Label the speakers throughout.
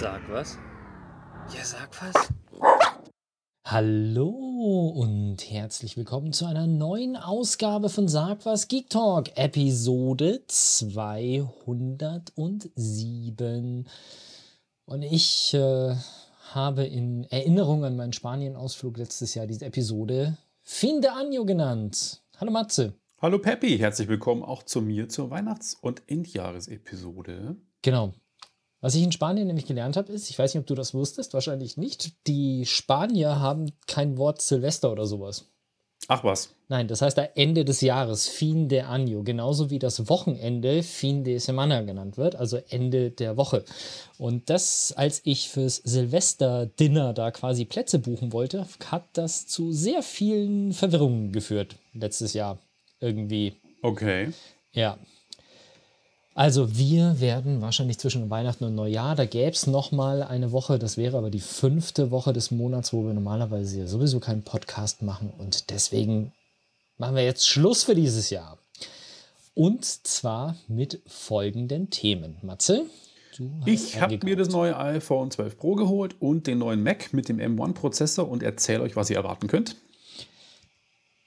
Speaker 1: Sag was. Ja, sag was.
Speaker 2: Hallo und herzlich willkommen zu einer neuen Ausgabe von Sag was Geek Talk, Episode 207. Und ich äh, habe in Erinnerung an meinen Spanien-Ausflug letztes Jahr diese Episode Fin de Año genannt. Hallo Matze.
Speaker 3: Hallo Peppi, herzlich willkommen auch zu mir zur Weihnachts- und Endjahresepisode.
Speaker 2: Genau. Was ich in Spanien nämlich gelernt habe, ist, ich weiß nicht, ob du das wusstest, wahrscheinlich nicht, die Spanier haben kein Wort Silvester oder sowas.
Speaker 3: Ach was.
Speaker 2: Nein, das heißt da Ende des Jahres, fin de año, genauso wie das Wochenende fin de semana genannt wird, also Ende der Woche. Und das, als ich fürs Silvester-Dinner da quasi Plätze buchen wollte, hat das zu sehr vielen Verwirrungen geführt letztes Jahr irgendwie.
Speaker 3: Okay.
Speaker 2: Ja. Also wir werden wahrscheinlich zwischen Weihnachten und Neujahr, da gäbe es nochmal eine Woche, das wäre aber die fünfte Woche des Monats, wo wir normalerweise ja sowieso keinen Podcast machen und deswegen machen wir jetzt Schluss für dieses Jahr. Und zwar mit folgenden Themen. Matze,
Speaker 3: du hast Ich habe mir das neue iPhone 12 Pro geholt und den neuen Mac mit dem M1-Prozessor und erzähle euch, was ihr erwarten könnt.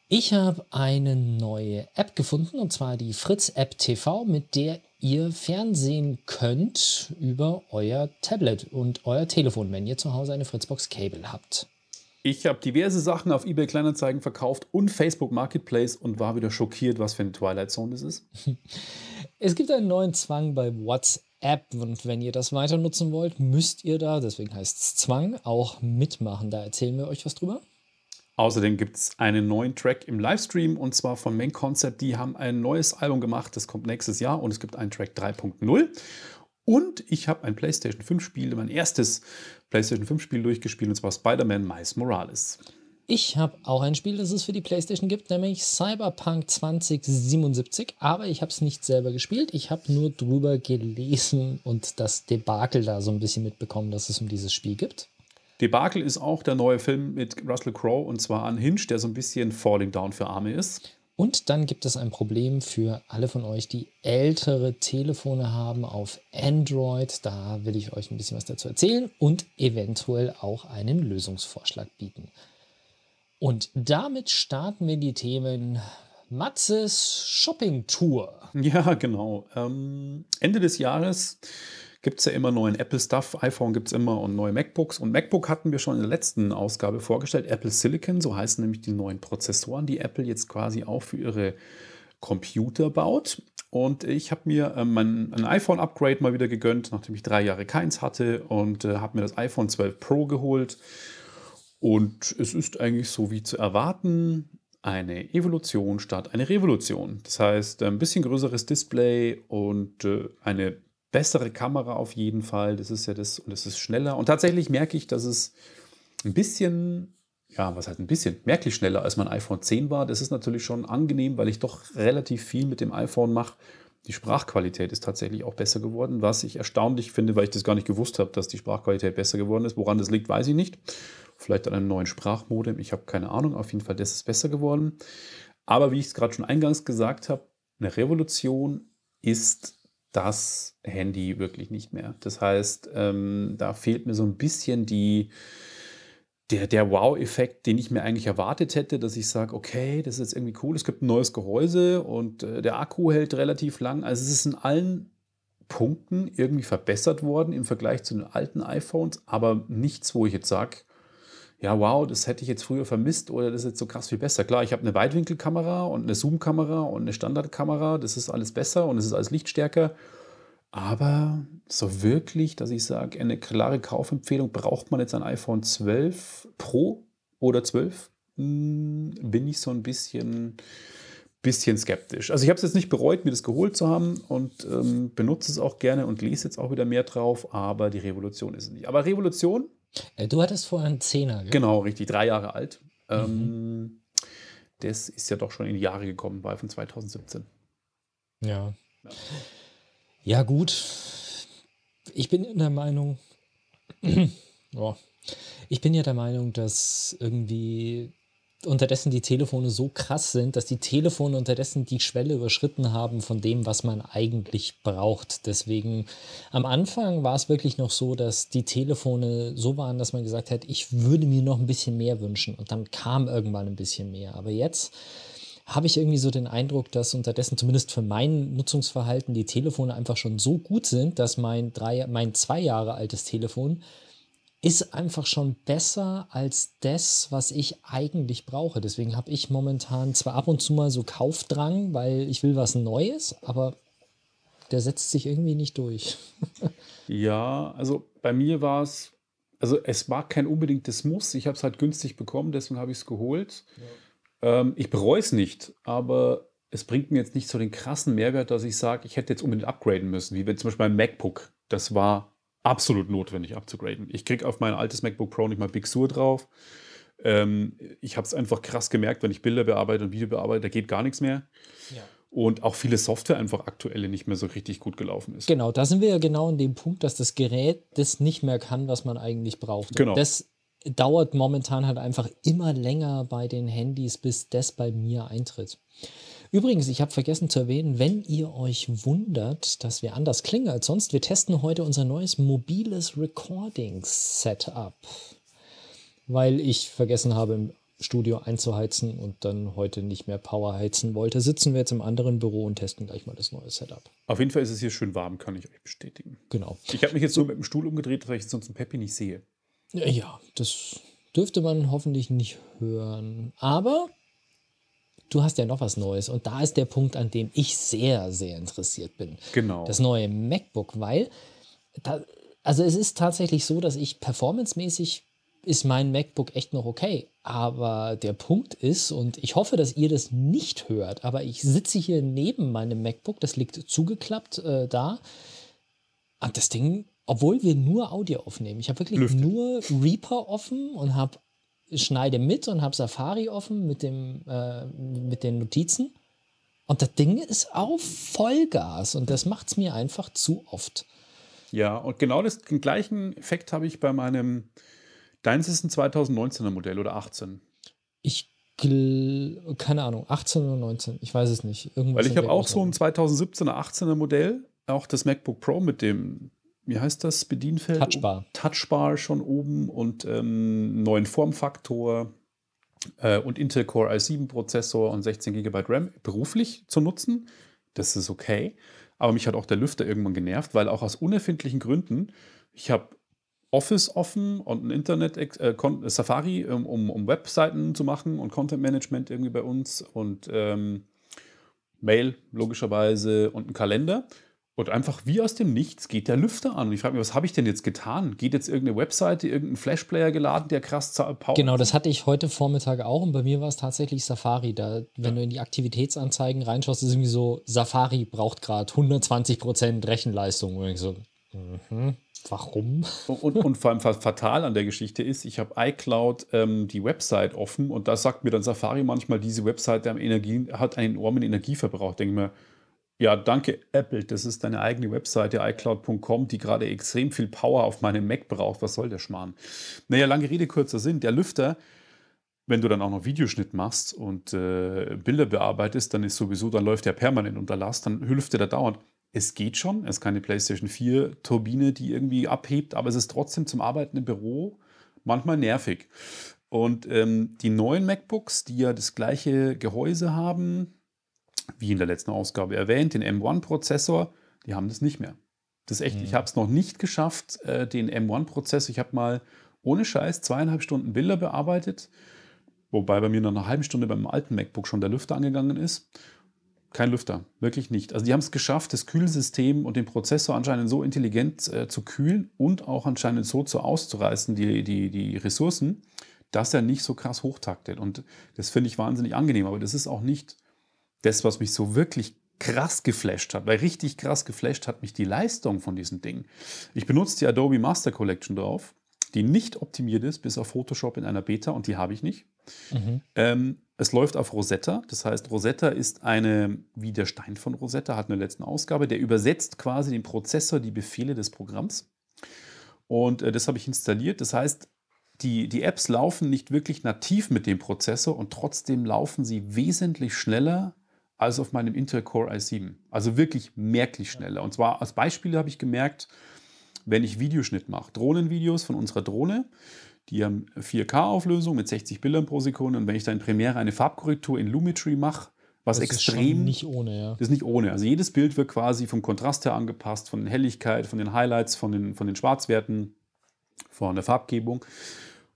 Speaker 2: Ich habe eine neue App gefunden und zwar die Fritz App TV, mit der ihr Fernsehen könnt über euer Tablet und euer Telefon, wenn ihr zu Hause eine Fritzbox Cable habt.
Speaker 3: Ich habe diverse Sachen auf eBay Kleinanzeigen verkauft und Facebook Marketplace und war wieder schockiert, was für eine Twilight Zone das ist.
Speaker 2: Es gibt einen neuen Zwang bei WhatsApp und wenn ihr das weiter nutzen wollt, müsst ihr da, deswegen heißt es Zwang, auch mitmachen. Da erzählen wir euch was drüber.
Speaker 3: Außerdem gibt es einen neuen Track im Livestream und zwar von Main Concept. Die haben ein neues Album gemacht, das kommt nächstes Jahr und es gibt einen Track 3.0. Und ich habe ein PlayStation 5 Spiel, mein erstes PlayStation 5 Spiel durchgespielt und zwar Spider-Man Miles Morales.
Speaker 2: Ich habe auch ein Spiel, das es für die PlayStation gibt, nämlich Cyberpunk 2077. Aber ich habe es nicht selber gespielt. Ich habe nur drüber gelesen und das Debakel da so ein bisschen mitbekommen, dass es um dieses Spiel gibt.
Speaker 3: Debakel ist auch der neue Film mit Russell Crowe und zwar Unhinged, der so ein bisschen Falling Down für Arme ist.
Speaker 2: Und dann gibt es ein Problem für alle von euch, die ältere Telefone haben auf Android. Da will ich euch ein bisschen was dazu erzählen und eventuell auch einen Lösungsvorschlag bieten. Und damit starten wir die Themen Matzes Shopping Tour.
Speaker 3: Ja, genau. Ähm, Ende des Jahres gibt es ja immer neuen Apple-Stuff. iPhone gibt es immer und neue MacBooks. Und MacBook hatten wir schon in der letzten Ausgabe vorgestellt. Apple Silicon, so heißen nämlich die neuen Prozessoren, die Apple jetzt quasi auch für ihre Computer baut. Und ich habe mir ähm, mein, ein iPhone-Upgrade mal wieder gegönnt, nachdem ich drei Jahre keins hatte und äh, habe mir das iPhone 12 Pro geholt. Und es ist eigentlich so wie zu erwarten eine Evolution statt eine Revolution. Das heißt, ein bisschen größeres Display und äh, eine bessere Kamera auf jeden Fall. Das ist ja das und es ist schneller. Und tatsächlich merke ich, dass es ein bisschen, ja, was heißt ein bisschen, merklich schneller als mein iPhone 10 war. Das ist natürlich schon angenehm, weil ich doch relativ viel mit dem iPhone mache. Die Sprachqualität ist tatsächlich auch besser geworden, was ich erstaunlich finde, weil ich das gar nicht gewusst habe, dass die Sprachqualität besser geworden ist. Woran das liegt, weiß ich nicht. Vielleicht an einem neuen Sprachmodem, ich habe keine Ahnung. Auf jeden Fall, das ist besser geworden. Aber wie ich es gerade schon eingangs gesagt habe, eine Revolution ist das Handy wirklich nicht mehr. Das heißt, ähm, da fehlt mir so ein bisschen die, der, der Wow-Effekt, den ich mir eigentlich erwartet hätte, dass ich sage, okay, das ist jetzt irgendwie cool, es gibt ein neues Gehäuse und äh, der Akku hält relativ lang. Also es ist in allen Punkten irgendwie verbessert worden im Vergleich zu den alten iPhones, aber nichts, wo ich jetzt sage, ja, wow, das hätte ich jetzt früher vermisst oder das ist jetzt so krass viel besser. Klar, ich habe eine Weitwinkelkamera und eine Zoom-Kamera und eine Standardkamera, das ist alles besser und es ist alles lichtstärker. Aber so wirklich, dass ich sage, eine klare Kaufempfehlung, braucht man jetzt ein iPhone 12 Pro oder 12? Hm, bin ich so ein bisschen, bisschen skeptisch. Also ich habe es jetzt nicht bereut, mir das geholt zu haben und ähm, benutze es auch gerne und lese jetzt auch wieder mehr drauf, aber die Revolution ist es nicht. Aber Revolution
Speaker 2: du hattest vorher einen Zehner,
Speaker 3: gell? Genau, richtig, drei Jahre alt. Mhm. Ähm, das ist ja doch schon in die Jahre gekommen, war von 2017.
Speaker 2: Ja. ja. Gut. Ich bin in der Meinung, oh, ich bin ja der Meinung, dass irgendwie unterdessen die Telefone so krass sind, dass die Telefone unterdessen die Schwelle überschritten haben von dem, was man eigentlich braucht. Deswegen am Anfang war es wirklich noch so, dass die Telefone so waren, dass man gesagt hat, ich würde mir noch ein bisschen mehr wünschen. Und dann kam irgendwann ein bisschen mehr. Aber jetzt habe ich irgendwie so den Eindruck, dass unterdessen zumindest für mein Nutzungsverhalten die Telefone einfach schon so gut sind, dass mein, drei, mein zwei Jahre altes Telefon ist einfach schon besser als das, was ich eigentlich brauche. Deswegen habe ich momentan zwar ab und zu mal so Kaufdrang, weil ich will was Neues, aber der setzt sich irgendwie nicht durch.
Speaker 3: ja, also bei mir war es, also es war kein unbedingtes Muss. Ich habe es halt günstig bekommen, deswegen habe ich es geholt. Ja. Ähm, ich bereue es nicht, aber es bringt mir jetzt nicht so den krassen Mehrwert, dass ich sage, ich hätte jetzt unbedingt upgraden müssen, wie wenn zum Beispiel mein MacBook. Das war absolut notwendig abzugraden. Ich kriege auf mein altes MacBook Pro nicht mal Big Sur drauf. Ähm, ich habe es einfach krass gemerkt, wenn ich Bilder bearbeite und Video bearbeite, da geht gar nichts mehr. Ja. Und auch viele Software einfach aktuelle nicht mehr so richtig gut gelaufen ist.
Speaker 2: Genau, da sind wir ja genau in dem Punkt, dass das Gerät das nicht mehr kann, was man eigentlich braucht. Genau. Und das dauert momentan halt einfach immer länger bei den Handys, bis das bei mir eintritt. Übrigens, ich habe vergessen zu erwähnen, wenn ihr euch wundert, dass wir anders klingen als sonst, wir testen heute unser neues mobiles Recording-Setup. Weil ich vergessen habe, im Studio einzuheizen und dann heute nicht mehr Power heizen wollte, sitzen wir jetzt im anderen Büro und testen gleich mal das neue Setup.
Speaker 3: Auf jeden Fall ist es hier schön warm, kann ich euch bestätigen.
Speaker 2: Genau.
Speaker 3: Ich habe mich jetzt so mit dem Stuhl umgedreht, weil ich sonst einen Peppi nicht sehe.
Speaker 2: Ja, das dürfte man hoffentlich nicht hören. Aber du hast ja noch was Neues. Und da ist der Punkt, an dem ich sehr, sehr interessiert bin.
Speaker 3: Genau.
Speaker 2: Das neue MacBook, weil, da, also es ist tatsächlich so, dass ich performancemäßig ist mein MacBook echt noch okay. Aber der Punkt ist, und ich hoffe, dass ihr das nicht hört, aber ich sitze hier neben meinem MacBook, das liegt zugeklappt äh, da. Und das Ding, obwohl wir nur Audio aufnehmen, ich habe wirklich Lüfte. nur Reaper offen und habe schneide mit und habe Safari offen mit, dem, äh, mit den Notizen. Und das Ding ist auf Vollgas und das macht es mir einfach zu oft.
Speaker 3: Ja, und genau das, den gleichen Effekt habe ich bei meinem, deins ist ein 2019er Modell oder 18?
Speaker 2: Ich keine Ahnung, 18 oder 19, ich weiß es nicht.
Speaker 3: Irgendwas Weil ich habe auch so ein 2017er, 18er Modell, auch das MacBook Pro mit dem wie heißt das, Bedienfeld?
Speaker 2: Touchbar.
Speaker 3: Touchbar schon oben und ähm, neuen Formfaktor äh, und Intel Core i7-Prozessor und 16 GB RAM beruflich zu nutzen. Das ist okay. Aber mich hat auch der Lüfter irgendwann genervt, weil auch aus unerfindlichen Gründen, ich habe Office offen und ein Internet, äh, Safari, um, um, Webseiten zu machen und Content Management irgendwie bei uns und ähm, Mail logischerweise und ein Kalender. Und einfach wie aus dem Nichts geht der Lüfter an. Und ich frage mich, was habe ich denn jetzt getan? Geht jetzt irgendeine Webseite, irgendein Flashplayer geladen, der krass
Speaker 2: Power Genau, das hatte ich heute Vormittag auch. Und bei mir war es tatsächlich Safari. Da, wenn ja. du in die Aktivitätsanzeigen reinschaust, ist irgendwie so, Safari braucht gerade 120% Rechenleistung. Und ich so, mhm. Warum?
Speaker 3: Und, und, vor allem fatal an der Geschichte ist, ich habe iCloud ähm, die Website offen und da sagt mir dann Safari manchmal, diese Website Energie, hat einen enormen Energieverbrauch. Denke mir, ja, danke Apple. Das ist deine eigene Webseite iCloud.com, die gerade extrem viel Power auf meinem Mac braucht. Was soll der Schmarrn? Naja, lange Rede, kurzer Sinn. Der Lüfter, wenn du dann auch noch Videoschnitt machst und äh, Bilder bearbeitest, dann ist sowieso, dann läuft der permanent unter Last, dann lüftet er dauernd. Es geht schon, es ist keine PlayStation 4 Turbine, die irgendwie abhebt, aber es ist trotzdem zum Arbeiten im Büro manchmal nervig. Und ähm, die neuen MacBooks, die ja das gleiche Gehäuse haben, wie in der letzten Ausgabe erwähnt, den M1-Prozessor, die haben das nicht mehr. Das ist echt, mhm. ich habe es noch nicht geschafft, äh, den M1-Prozessor, ich habe mal ohne Scheiß zweieinhalb Stunden Bilder bearbeitet, wobei bei mir nach einer halben Stunde beim alten MacBook schon der Lüfter angegangen ist. Kein Lüfter, wirklich nicht. Also die haben es geschafft, das Kühlsystem und den Prozessor anscheinend so intelligent äh, zu kühlen und auch anscheinend so zu auszureißen, die, die, die Ressourcen, dass er nicht so krass hochtaktet. Und das finde ich wahnsinnig angenehm, aber das ist auch nicht das, was mich so wirklich krass geflasht hat, weil richtig krass geflasht hat mich die Leistung von diesem Ding. Ich benutze die Adobe Master Collection drauf, die nicht optimiert ist, bis auf Photoshop in einer Beta und die habe ich nicht. Mhm. Ähm, es läuft auf Rosetta, das heißt, Rosetta ist eine, wie der Stein von Rosetta, hat eine letzte Ausgabe, der übersetzt quasi den Prozessor, die Befehle des Programms. Und äh, das habe ich installiert. Das heißt, die, die Apps laufen nicht wirklich nativ mit dem Prozessor und trotzdem laufen sie wesentlich schneller als auf meinem Intel Core i7. Also wirklich merklich schneller. Und zwar als Beispiel habe ich gemerkt, wenn ich Videoschnitt mache, Drohnenvideos von unserer Drohne, die haben 4K-Auflösung mit 60 Bildern pro Sekunde. Und wenn ich da in Premiere eine Farbkorrektur in Lumetri mache, was
Speaker 2: Das ist
Speaker 3: extrem
Speaker 2: nicht ohne, ja.
Speaker 3: das ist nicht ohne. Also jedes Bild wird quasi vom Kontrast her angepasst, von der Helligkeit, von den Highlights, von den, von den Schwarzwerten, von der Farbgebung.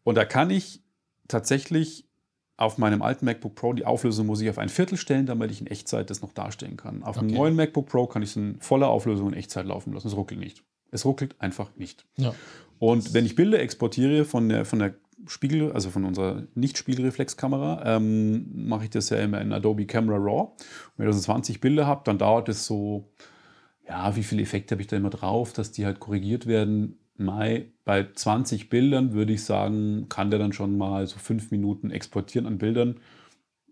Speaker 3: Und da kann ich tatsächlich auf meinem alten MacBook Pro die Auflösung muss ich auf ein Viertel stellen, damit ich in Echtzeit das noch darstellen kann. Auf einem
Speaker 2: Okay.
Speaker 3: neuen MacBook Pro kann ich es in voller Auflösung in Echtzeit laufen lassen. Es ruckelt nicht. Es ruckelt einfach nicht.
Speaker 2: Ja.
Speaker 3: Und wenn ich Bilder exportiere von der, von der Spiegel, also von unserer Nicht-Spiegelreflexkamera, ähm, mache ich das ja immer in Adobe Camera Raw. Und wenn ich also 20 Bilder habe, dann dauert es so, ja, wie viele Effekte habe ich da immer drauf, dass die halt korrigiert werden. Mai, bei 20 Bildern würde ich sagen, kann der dann schon mal so fünf Minuten exportieren an Bildern.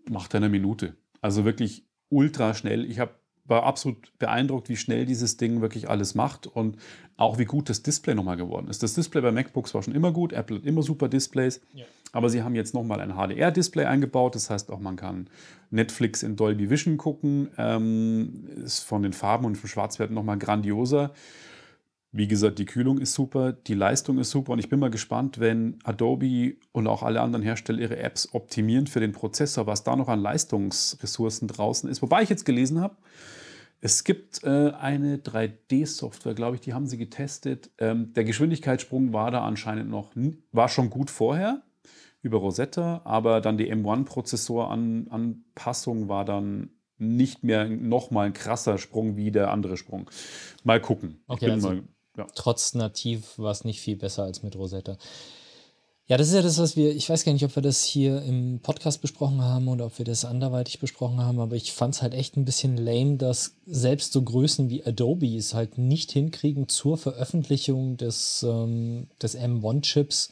Speaker 3: Macht er eine Minute. Also wirklich ultra schnell. Ich hab, war absolut beeindruckt, wie schnell dieses Ding wirklich alles macht und auch wie gut das Display nochmal geworden ist. Das Display bei MacBooks war schon immer gut. Apple hat immer super Displays.
Speaker 2: Ja.
Speaker 3: Aber sie haben jetzt nochmal ein HDR-Display eingebaut. Das heißt auch, man kann Netflix in Dolby Vision gucken. Ähm, ist von den Farben und vom Schwarzwert nochmal grandioser. Wie gesagt, die Kühlung ist super, die Leistung ist super und ich bin mal gespannt, wenn Adobe und auch alle anderen Hersteller ihre Apps optimieren für den Prozessor, was da noch an Leistungsressourcen draußen ist. Wobei ich jetzt gelesen habe, es gibt äh, eine 3D-Software, glaube ich, die haben sie getestet. Ähm, der Geschwindigkeitssprung war da anscheinend noch, war schon gut vorher über Rosetta, aber dann die M1-Prozessor-Anpassung war dann nicht mehr nochmal ein krasser Sprung wie der andere Sprung. Mal gucken. Ich
Speaker 2: Okay,
Speaker 3: bin
Speaker 2: also-
Speaker 3: mal, ja.
Speaker 2: Trotz nativ war es nicht viel besser als mit Rosetta. Ja, das ist ja das, was wir, ich weiß gar nicht, ob wir das hier im Podcast besprochen haben oder ob wir das anderweitig besprochen haben, aber ich fand es halt echt ein bisschen lame, dass selbst so Größen wie Adobe es halt nicht hinkriegen, zur Veröffentlichung des, ähm, des M1-Chips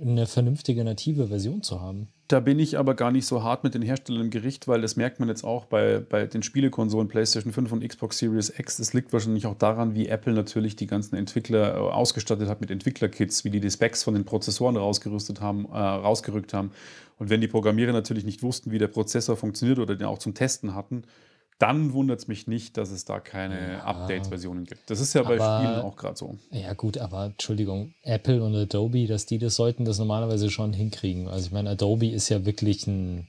Speaker 2: eine vernünftige native Version zu haben.
Speaker 3: Da bin ich aber gar nicht so hart mit den Herstellern im Gericht, weil das merkt man jetzt auch bei, bei den Spielekonsolen PlayStation 5 und Xbox Series X. Das liegt wahrscheinlich auch daran, wie Apple natürlich die ganzen Entwickler äh, ausgestattet hat mit Entwicklerkits, wie die die Specs von den Prozessoren rausgerüstet haben, äh, rausgerückt haben. Und wenn die Programmierer natürlich nicht wussten, wie der Prozessor funktioniert oder den auch zum Testen hatten, dann wundert es mich nicht, dass es da keine
Speaker 2: Ja.
Speaker 3: Update-Versionen gibt. Das ist ja bei
Speaker 2: Aber-
Speaker 3: Spielen auch gerade so.
Speaker 2: Ja, gut, aber Entschuldigung, Apple und Adobe, dass die das sollten das normalerweise schon hinkriegen. Also ich meine, Adobe ist ja wirklich ein,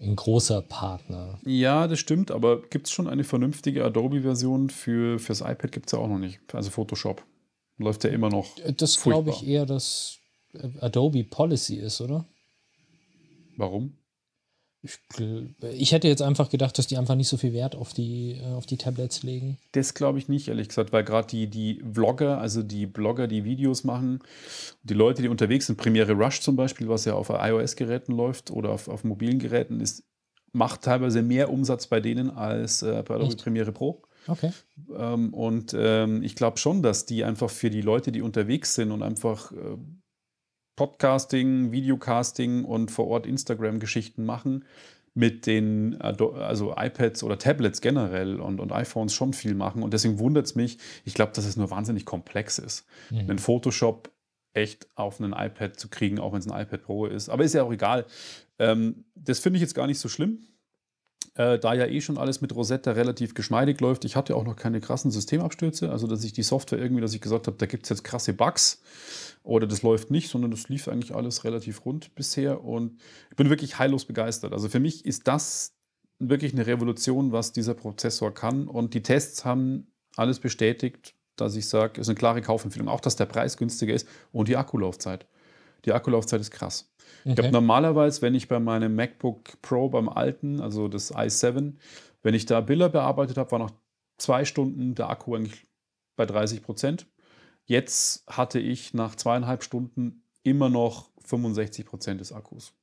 Speaker 2: ein großer Partner.
Speaker 3: Ja, das stimmt, aber gibt es schon eine vernünftige Adobe-Version für fürs iPad? Gibt es ja auch noch nicht. Also Photoshop. Läuft ja immer noch.
Speaker 2: Das glaube ich eher, dass äh, Adobe Policy ist, oder?
Speaker 3: Warum?
Speaker 2: Ich, ich hätte jetzt einfach gedacht, dass die einfach nicht so viel Wert auf die, äh, auf die Tablets legen.
Speaker 3: Das glaube ich nicht, ehrlich gesagt, weil gerade die, die Vlogger, also die Blogger, die Videos machen, die Leute, die unterwegs sind, Premiere Rush zum Beispiel, was ja auf iOS-Geräten läuft oder auf, auf mobilen Geräten, ist, macht teilweise mehr Umsatz bei denen als äh, bei Adobe? Premiere Pro.
Speaker 2: Okay.
Speaker 3: Ähm, und ähm, ich glaube schon, dass die einfach für die Leute, die unterwegs sind und einfach äh, Podcasting, Videocasting und vor Ort Instagram-Geschichten machen, mit den Ado- also iPads oder Tablets generell und, und iPhones schon viel machen. Und deswegen wundert es mich, ich glaube, dass es nur wahnsinnig komplex ist.
Speaker 2: Mhm.
Speaker 3: Einen Photoshop echt auf einen iPad zu kriegen, auch wenn es ein iPad Pro ist. Aber ist ja auch egal. Ähm, das finde ich jetzt gar nicht so schlimm. Äh, da ja eh schon alles mit Rosetta relativ geschmeidig läuft. Ich hatte auch noch keine krassen Systemabstürze, also dass ich die Software irgendwie, dass ich gesagt habe, da gibt es jetzt krasse Bugs oder das läuft nicht, sondern das lief eigentlich alles relativ rund bisher und ich bin wirklich heillos begeistert. Also für mich ist das wirklich eine Revolution, was dieser Prozessor kann und die Tests haben alles bestätigt, dass ich sage, es ist eine klare Kaufempfehlung. Auch, dass der Preis günstiger ist und die Akkulaufzeit. Die Akkulaufzeit ist krass. Ich
Speaker 2: Okay.
Speaker 3: habe normalerweise, wenn ich bei meinem MacBook Pro, beim alten, also das i7, wenn ich da Bilder bearbeitet habe, war nach zwei Stunden der Akku eigentlich bei 30 Prozent. Jetzt hatte ich nach zweieinhalb Stunden immer noch 65 Prozent des Akkus.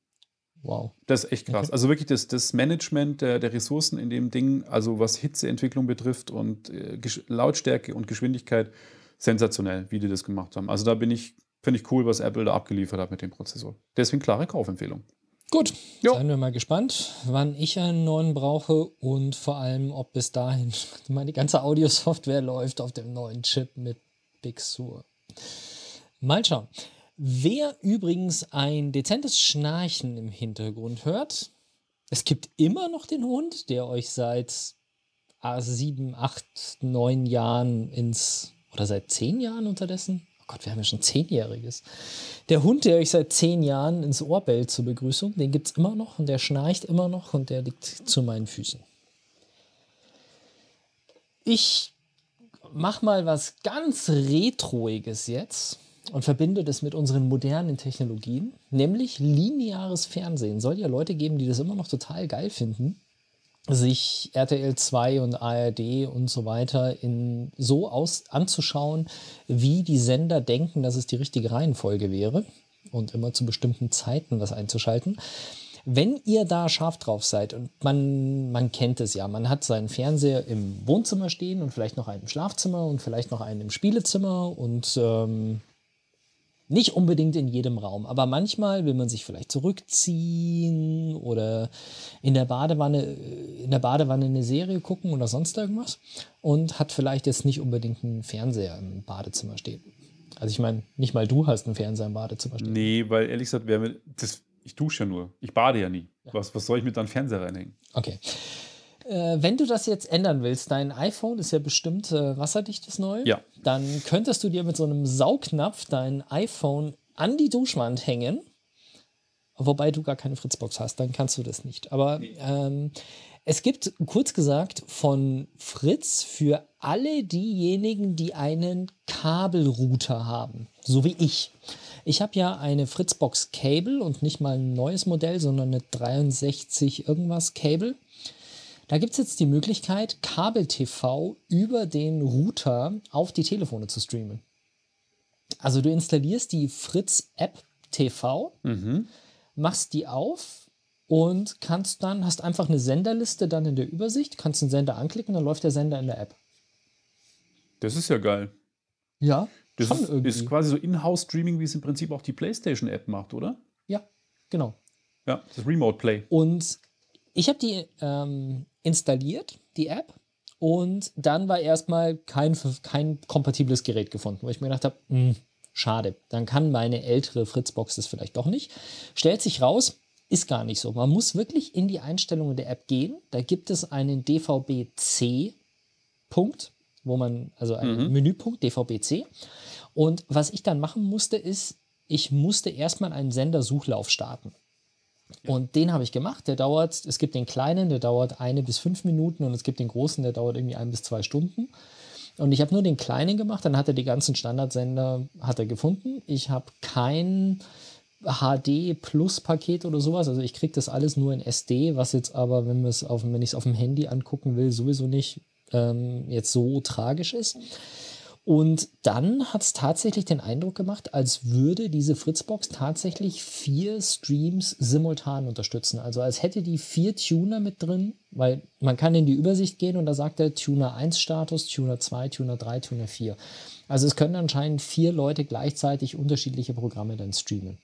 Speaker 2: Wow.
Speaker 3: Das ist echt krass.
Speaker 2: Okay.
Speaker 3: Also wirklich das, das Management der, der Ressourcen in dem Ding, also was Hitzeentwicklung betrifft und äh, Lautstärke und Geschwindigkeit, sensationell, wie die das gemacht haben. Also da bin ich, finde ich cool, was Apple da abgeliefert hat mit dem Prozessor. Deswegen klare Kaufempfehlung.
Speaker 2: Gut,
Speaker 3: Jo.
Speaker 2: seien wir mal gespannt, wann ich einen neuen brauche und vor allem, ob bis dahin meine ganze Audiosoftware läuft auf dem neuen Chip mit Big Sur. Mal schauen. Wer übrigens ein dezentes Schnarchen im Hintergrund hört, es gibt immer noch den Hund, der euch seit ah, sieben, acht, neun Jahren ins, oder seit zehn Jahren unterdessen, Gott, wir haben ja schon zehnjähriges. Der Hund, der euch seit zehn Jahren ins Ohr bellt zur Begrüßung, den gibt es immer noch und der schnarcht immer noch und der liegt zu meinen Füßen. Ich mach mal was ganz Retroiges jetzt und verbinde das mit unseren modernen Technologien, nämlich lineares Fernsehen. Soll ja Leute geben, die das immer noch total geil finden, sich RTL 2 und ARD und so weiter in so aus anzuschauen, wie die Sender denken, dass es die richtige Reihenfolge wäre und immer zu bestimmten Zeiten was einzuschalten. Wenn ihr da scharf drauf seid und man, man kennt es ja, man hat seinen Fernseher im Wohnzimmer stehen und vielleicht noch einen im Schlafzimmer und vielleicht noch einen im Spielezimmer und ähm, nicht unbedingt in jedem Raum, aber manchmal will man sich vielleicht zurückziehen oder in der Badewanne, äh, in der Badewanne eine Serie gucken oder sonst irgendwas und hat vielleicht jetzt nicht unbedingt einen Fernseher im Badezimmer stehen. Also ich meine, nicht mal du hast einen Fernseher im Badezimmer stehen.
Speaker 3: Nee, weil ehrlich gesagt, wer mit, das, ich dusche ja nur. Ich bade ja nie. Ja. Was, was soll ich mit deinem Fernseher reinhängen?
Speaker 2: Okay. Äh, wenn du das jetzt ändern willst, dein iPhone ist ja bestimmt äh, wasserdichtes neu.
Speaker 3: Ja.
Speaker 2: Dann könntest du dir mit so einem Saugnapf dein iPhone an die Duschwand hängen. Wobei du gar keine Fritzbox hast, dann kannst du das nicht. Aber ähm, es gibt, kurz gesagt, von Fritz für alle diejenigen, die einen Kabelrouter haben, so wie ich. Ich habe ja eine Fritzbox Cable und nicht mal ein neues Modell, sondern eine 63 irgendwas Cable. Da gibt es jetzt die Möglichkeit, Kabel-TV über den Router auf die Telefone zu streamen. Also du installierst die Fritz-App TV, mhm. machst die auf und kannst dann, hast einfach eine Senderliste dann in der Übersicht, kannst den Sender anklicken, dann läuft der Sender in der App.
Speaker 3: Das ist ja geil.
Speaker 2: Ja.
Speaker 3: Das ist, ist, quasi so In-House-Streaming, wie es im Prinzip auch die PlayStation-App macht, oder?
Speaker 2: Ja, genau.
Speaker 3: Ja, das Remote Play.
Speaker 2: Und ich habe die ähm, installiert, die App, und dann war erstmal kein, kein kompatibles Gerät gefunden, wo ich mir gedacht habe, hm, schade, dann kann meine ältere Fritzbox das vielleicht doch nicht. Stellt sich raus, ist gar nicht so. Man muss wirklich in die Einstellungen der App gehen. Da gibt es einen DVB-C-Punkt, wo man, also einen mhm. Menüpunkt, DVB-C. Und was ich dann machen musste, ist, ich musste erstmal einen Sendersuchlauf starten. Und den habe ich gemacht. Der dauert, es gibt den kleinen, der dauert eine bis fünf Minuten und es gibt den großen, der dauert irgendwie ein bis zwei Stunden. Und ich habe nur den kleinen gemacht, dann hat er die ganzen Standardsender hat er gefunden. Ich habe kein HD Plus Paket oder sowas. Also ich kriege das alles nur in SD, was jetzt aber, wenn, wenn ich es auf dem Handy angucken will, sowieso nicht ähm, jetzt so tragisch ist. Und dann hat es tatsächlich den Eindruck gemacht, als würde diese Fritzbox tatsächlich vier Streams simultan unterstützen. Also als hätte die vier Tuner mit drin, weil man kann in die Übersicht gehen und da sagt er Tuner 1 Status, Tuner 2, Tuner 3, Tuner 4. Also es können anscheinend vier Leute gleichzeitig unterschiedliche Programme dann streamen.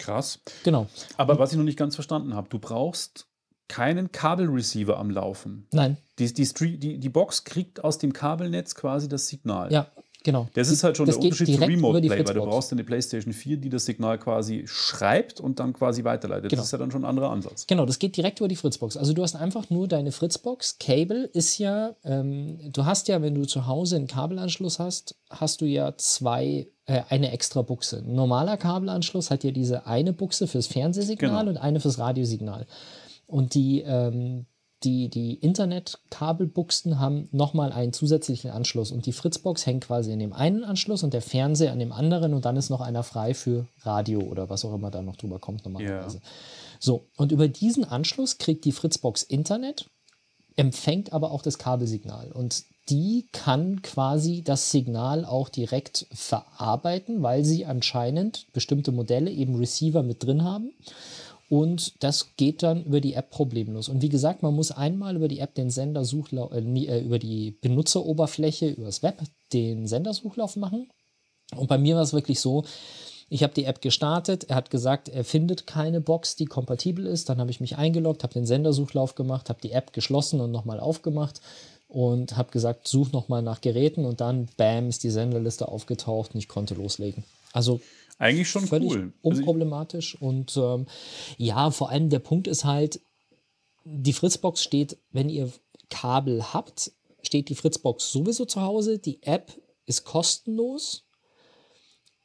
Speaker 3: Krass.
Speaker 2: Genau.
Speaker 3: Aber was ich noch nicht ganz verstanden habe, du brauchst keinen Kabelreceiver am Laufen.
Speaker 2: Nein.
Speaker 3: Die, die, die, die Box kriegt aus dem Kabelnetz quasi das Signal.
Speaker 2: Ja, genau.
Speaker 3: Das ist halt schon der Unterschied zu Remote Play, weil du brauchst eine PlayStation 4, die das Signal quasi schreibt und dann quasi weiterleitet. Genau. Das ist ja dann schon ein anderer Ansatz.
Speaker 2: Genau, das geht direkt über die Fritzbox. Also du hast einfach nur deine Fritzbox. Cable ist ja, ähm, du hast ja, wenn du zu Hause einen Kabelanschluss hast, hast du ja zwei äh, eine extra Buchse. Ein normaler Kabelanschluss hat ja diese eine Buchse fürs Fernsehsignal genau. und eine fürs Radiosignal. Und die, ähm, die, die Internetkabelbuchsen haben nochmal einen zusätzlichen Anschluss. Und die Fritzbox hängt quasi in dem einen Anschluss und der Fernseher an dem anderen. Und dann ist noch einer frei für Radio oder was auch immer da noch drüber kommt normalerweise. Yeah. So, und über diesen Anschluss kriegt die Fritzbox Internet, empfängt aber auch das Kabelsignal. Und die kann quasi das Signal auch direkt verarbeiten, weil sie anscheinend bestimmte Modelle eben Receiver mit drin haben. Und das geht dann über die App problemlos. Und wie gesagt, man muss einmal über die App den Sendersuchlauf, äh, äh, über die Benutzeroberfläche, über das Web, den Sendersuchlauf machen. Und bei mir war es wirklich so, ich habe die App gestartet, er hat gesagt, er findet keine Box, die kompatibel ist. Dann habe ich mich eingeloggt, habe den Sendersuchlauf gemacht, habe die App geschlossen und nochmal aufgemacht. und habe gesagt, such nochmal nach Geräten und dann, bam, ist die Senderliste aufgetaucht und ich konnte loslegen. Also
Speaker 3: eigentlich schon
Speaker 2: völlig
Speaker 3: cool.
Speaker 2: unproblematisch und ähm, ja, vor allem der Punkt ist halt, die Fritzbox steht, wenn ihr Kabel habt, steht die Fritzbox sowieso zu Hause. Die App ist kostenlos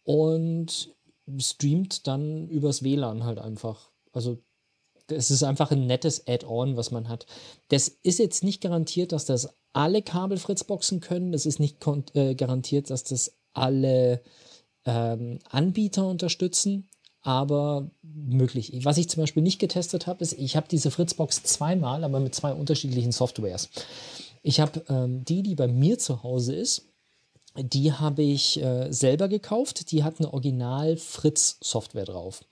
Speaker 2: und streamt dann übers WLAN halt einfach. Also es ist einfach ein nettes Add-on, was man hat. Das ist jetzt nicht garantiert, dass das alle Kabel-Fritzboxen können. Das ist nicht äh, garantiert, dass das alle ähm, Anbieter unterstützen, aber möglich. Was ich zum Beispiel nicht getestet habe, ist, ich habe diese Fritzbox zweimal, aber mit zwei unterschiedlichen Softwares. Ich habe ähm, die, die bei mir zu Hause ist, die habe ich äh, selber gekauft. Die hat eine Original-Fritz-Software drauf.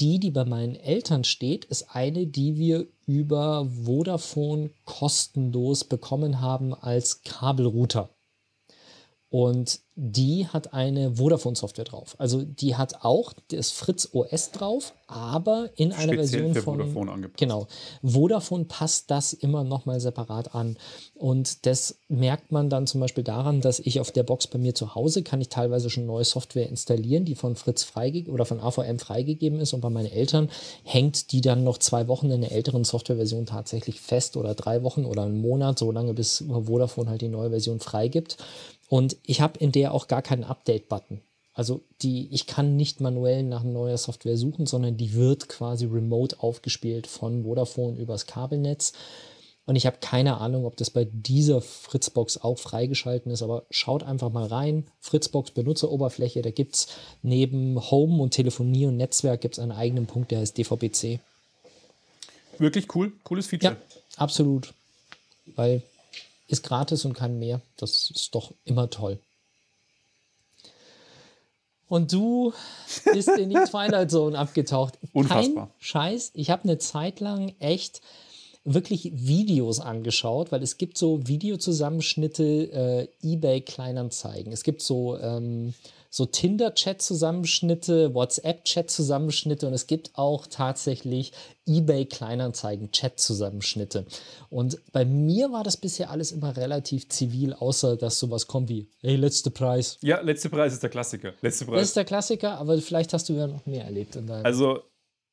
Speaker 2: Die, die bei meinen Eltern steht, ist eine, die wir über Vodafone kostenlos bekommen haben als Kabelrouter. Und die hat eine Vodafone-Software drauf. Also die hat auch das Fritz OS drauf, aber in einer Version
Speaker 3: für
Speaker 2: von
Speaker 3: Vodafone angepasst.
Speaker 2: Genau. Vodafone passt das immer nochmal separat an. Und das merkt man dann zum Beispiel daran, dass ich auf der Box bei mir zu Hause kann ich teilweise schon neue Software installieren, die von Fritz freigegeben oder von AVM freigegeben ist. Und bei meinen Eltern hängt die dann noch zwei Wochen in der älteren Softwareversion tatsächlich fest oder drei Wochen oder einen Monat, so lange bis Vodafone halt die neue Version freigibt. Und ich habe in der auch gar keinen Update-Button. Also die, ich kann nicht manuell nach neuer Software suchen, sondern die wird quasi remote aufgespielt von Vodafone übers Kabelnetz. Und ich habe keine Ahnung, ob das bei dieser Fritzbox auch freigeschalten ist, aber schaut einfach mal rein. Fritzbox Benutzeroberfläche, da gibt es neben Home und Telefonie und Netzwerk gibt es einen eigenen Punkt, der heißt DVB-C.
Speaker 3: Wirklich cool, cooles Feature.
Speaker 2: Ja, absolut. Weil ist gratis und kann mehr. Das ist doch immer toll. Und du bist in die Twilight Zone abgetaucht.
Speaker 3: Unfassbar.
Speaker 2: Kein Scheiß. Ich habe eine Zeit lang echt wirklich Videos angeschaut, weil es gibt so Videozusammenschnitte, äh, eBay Kleinanzeigen. Es gibt so ähm, so Tinder-Chat-Zusammenschnitte, WhatsApp-Chat-Zusammenschnitte und es gibt auch tatsächlich eBay-Kleinanzeigen-Chat-Zusammenschnitte. Und bei mir war das bisher alles immer relativ zivil, außer dass sowas kommt wie, hey, letzter Preis.
Speaker 3: Ja, letzter Preis ist der Klassiker. Letzte Preis.
Speaker 2: Das ist der Klassiker, aber vielleicht hast du ja noch mehr erlebt.
Speaker 3: also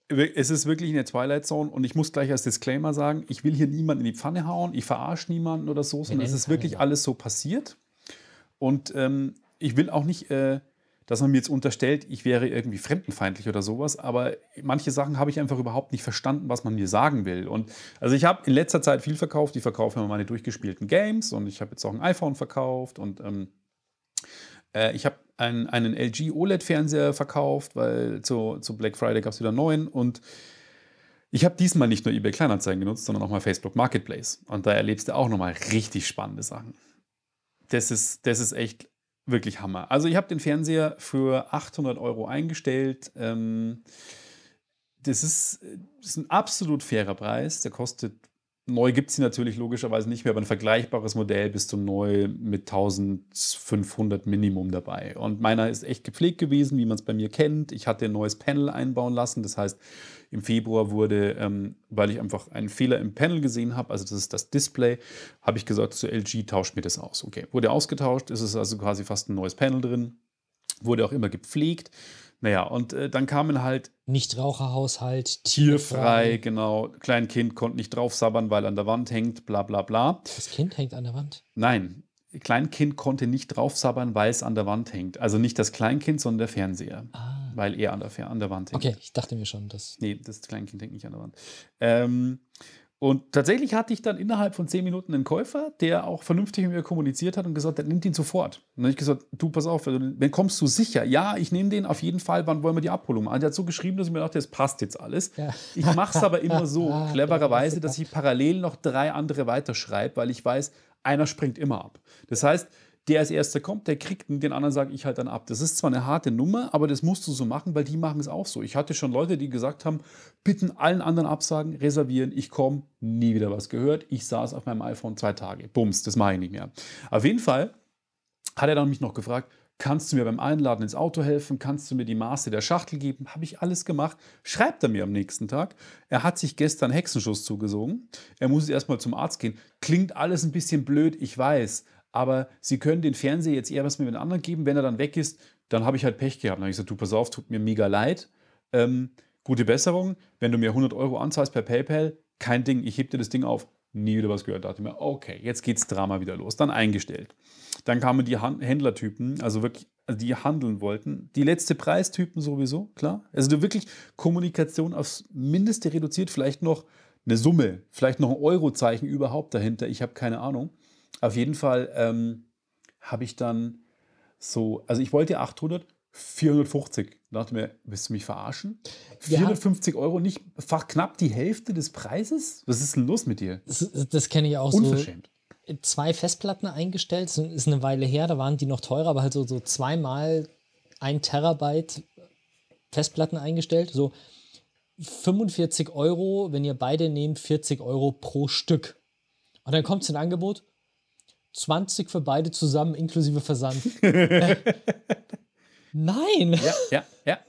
Speaker 3: es ist wirklich in der Twilight Zone und ich muss gleich als Disclaimer sagen, ich will hier niemanden in die Pfanne hauen, ich verarsche niemanden oder so, sondern es ist wirklich alles so passiert. Und ähm, ich will auch nicht äh, dass man mir jetzt unterstellt, ich wäre irgendwie fremdenfeindlich oder sowas, aber manche Sachen habe ich einfach überhaupt nicht verstanden, was man mir sagen will. Und also ich habe in letzter Zeit viel verkauft, ich verkaufe immer meine durchgespielten Games und ich habe jetzt auch ein iPhone verkauft und ähm, äh, ich habe ein, einen LG OLED-Fernseher verkauft, weil zu, zu Black Friday gab es wieder neuen und ich habe diesmal nicht nur eBay Kleinanzeigen genutzt, sondern auch mal Facebook Marketplace. Und da erlebst du auch nochmal richtig spannende Sachen. Das ist, das ist echt wirklich Hammer. Also ich habe den Fernseher für 800 Euro eingestellt. Ähm, das, ist, das ist ein absolut fairer Preis. Der kostet, neu gibt es sie natürlich logischerweise nicht mehr, aber ein vergleichbares Modell bist du neu mit 1500 Minimum dabei. Und meiner ist echt gepflegt gewesen, wie man es bei mir kennt. Ich hatte ein neues Panel einbauen lassen. Das heißt, im Februar wurde, ähm, weil ich einfach einen Fehler im Panel gesehen habe, also das ist das Display, habe ich gesagt zu LG, tauscht mir das aus. Okay, wurde ausgetauscht, ist es also quasi fast ein neues Panel drin, wurde auch immer gepflegt. Naja, und äh, dann kamen halt.
Speaker 2: Nichtraucherhaushalt,
Speaker 3: tierfrei, tierfrei, genau. Kleinkind konnte nicht drauf sabbern, weil an der Wand hängt, bla bla bla.
Speaker 2: Das Kind hängt an der Wand?
Speaker 3: Nein, Kleinkind konnte nicht drauf sabbern, weil es an der Wand hängt. Also nicht das Kleinkind, sondern der Fernseher. Ah weil er an der, an der Wand hängt.
Speaker 2: Okay, ich dachte mir schon, dass.
Speaker 3: Nee, das Kleinkind hängt nicht an der Wand. Ähm, und tatsächlich hatte ich dann innerhalb von zehn Minuten einen Käufer, der auch vernünftig mit mir kommuniziert hat und gesagt hat, nimmt ihn sofort. Und dann habe ich gesagt, du, pass auf, wenn kommst du sicher? Ja, ich nehme den auf jeden Fall, wann wollen wir die Abholung machen? Der hat so geschrieben, dass ich mir dachte, das passt jetzt alles. Ja. Ich mache es aber immer so, clevererweise, dass ich parallel noch drei andere weiterschreibe, weil ich weiß, einer springt immer ab. Das heißt, der als erster kommt, der kriegt ihn, den anderen sage ich halt dann ab. Das ist zwar eine harte Nummer, aber das musst du so machen, weil die machen es auch so. Ich hatte schon Leute, die gesagt haben, bitten allen anderen absagen, reservieren, ich komme, nie wieder was gehört. Ich saß auf meinem iPhone zwei Tage. Bums, das mache ich nicht mehr. Auf jeden Fall hat er dann mich noch gefragt, Kannst du mir beim Einladen ins Auto helfen? Kannst du mir die Maße der Schachtel geben? Habe ich alles gemacht. Schreibt er mir am nächsten Tag. Er hat sich gestern Hexenschuss zugesogen. Er muss jetzt erstmal zum Arzt gehen. Klingt alles ein bisschen blöd, ich weiß. Aber Sie können den Fernseher jetzt eher was mit anderen geben. Wenn er dann weg ist, dann habe ich halt Pech gehabt. Dann habe ich gesagt, du pass auf, tut mir mega leid. Ähm, gute Besserung. Wenn du mir 100 Euro anzahlst per PayPal, kein Ding, ich heb dir das Ding auf. Nie wieder was gehört. Da dachte ich mir, okay, jetzt geht's Drama wieder los. Dann eingestellt. Dann kamen die Händlertypen, also wirklich, also die handeln wollten. Die letzte Preistypen sowieso, klar. Also wirklich Kommunikation aufs Mindeste reduziert, vielleicht noch eine Summe, vielleicht noch ein Eurozeichen überhaupt dahinter. Ich habe keine Ahnung. Auf jeden Fall ähm, habe ich dann so, also ich wollte 800, 450. Da dachte ich mir, willst du mich verarschen? 450 ja. Euro, nicht fach knapp die Hälfte des Preises? Was ist denn los mit dir?
Speaker 2: Das, das kenne ich auch
Speaker 3: Unverschämt.
Speaker 2: so. Zwei Festplatten eingestellt, das ist eine Weile her, da waren die noch teurer, aber halt so, so zweimal ein Terabyte Festplatten eingestellt. So 45 Euro, wenn ihr beide nehmt, 40 Euro pro Stück. Und dann kommt es ein Angebot, 20 für beide zusammen inklusive Versand. Nein.
Speaker 3: Ja, ja, ja.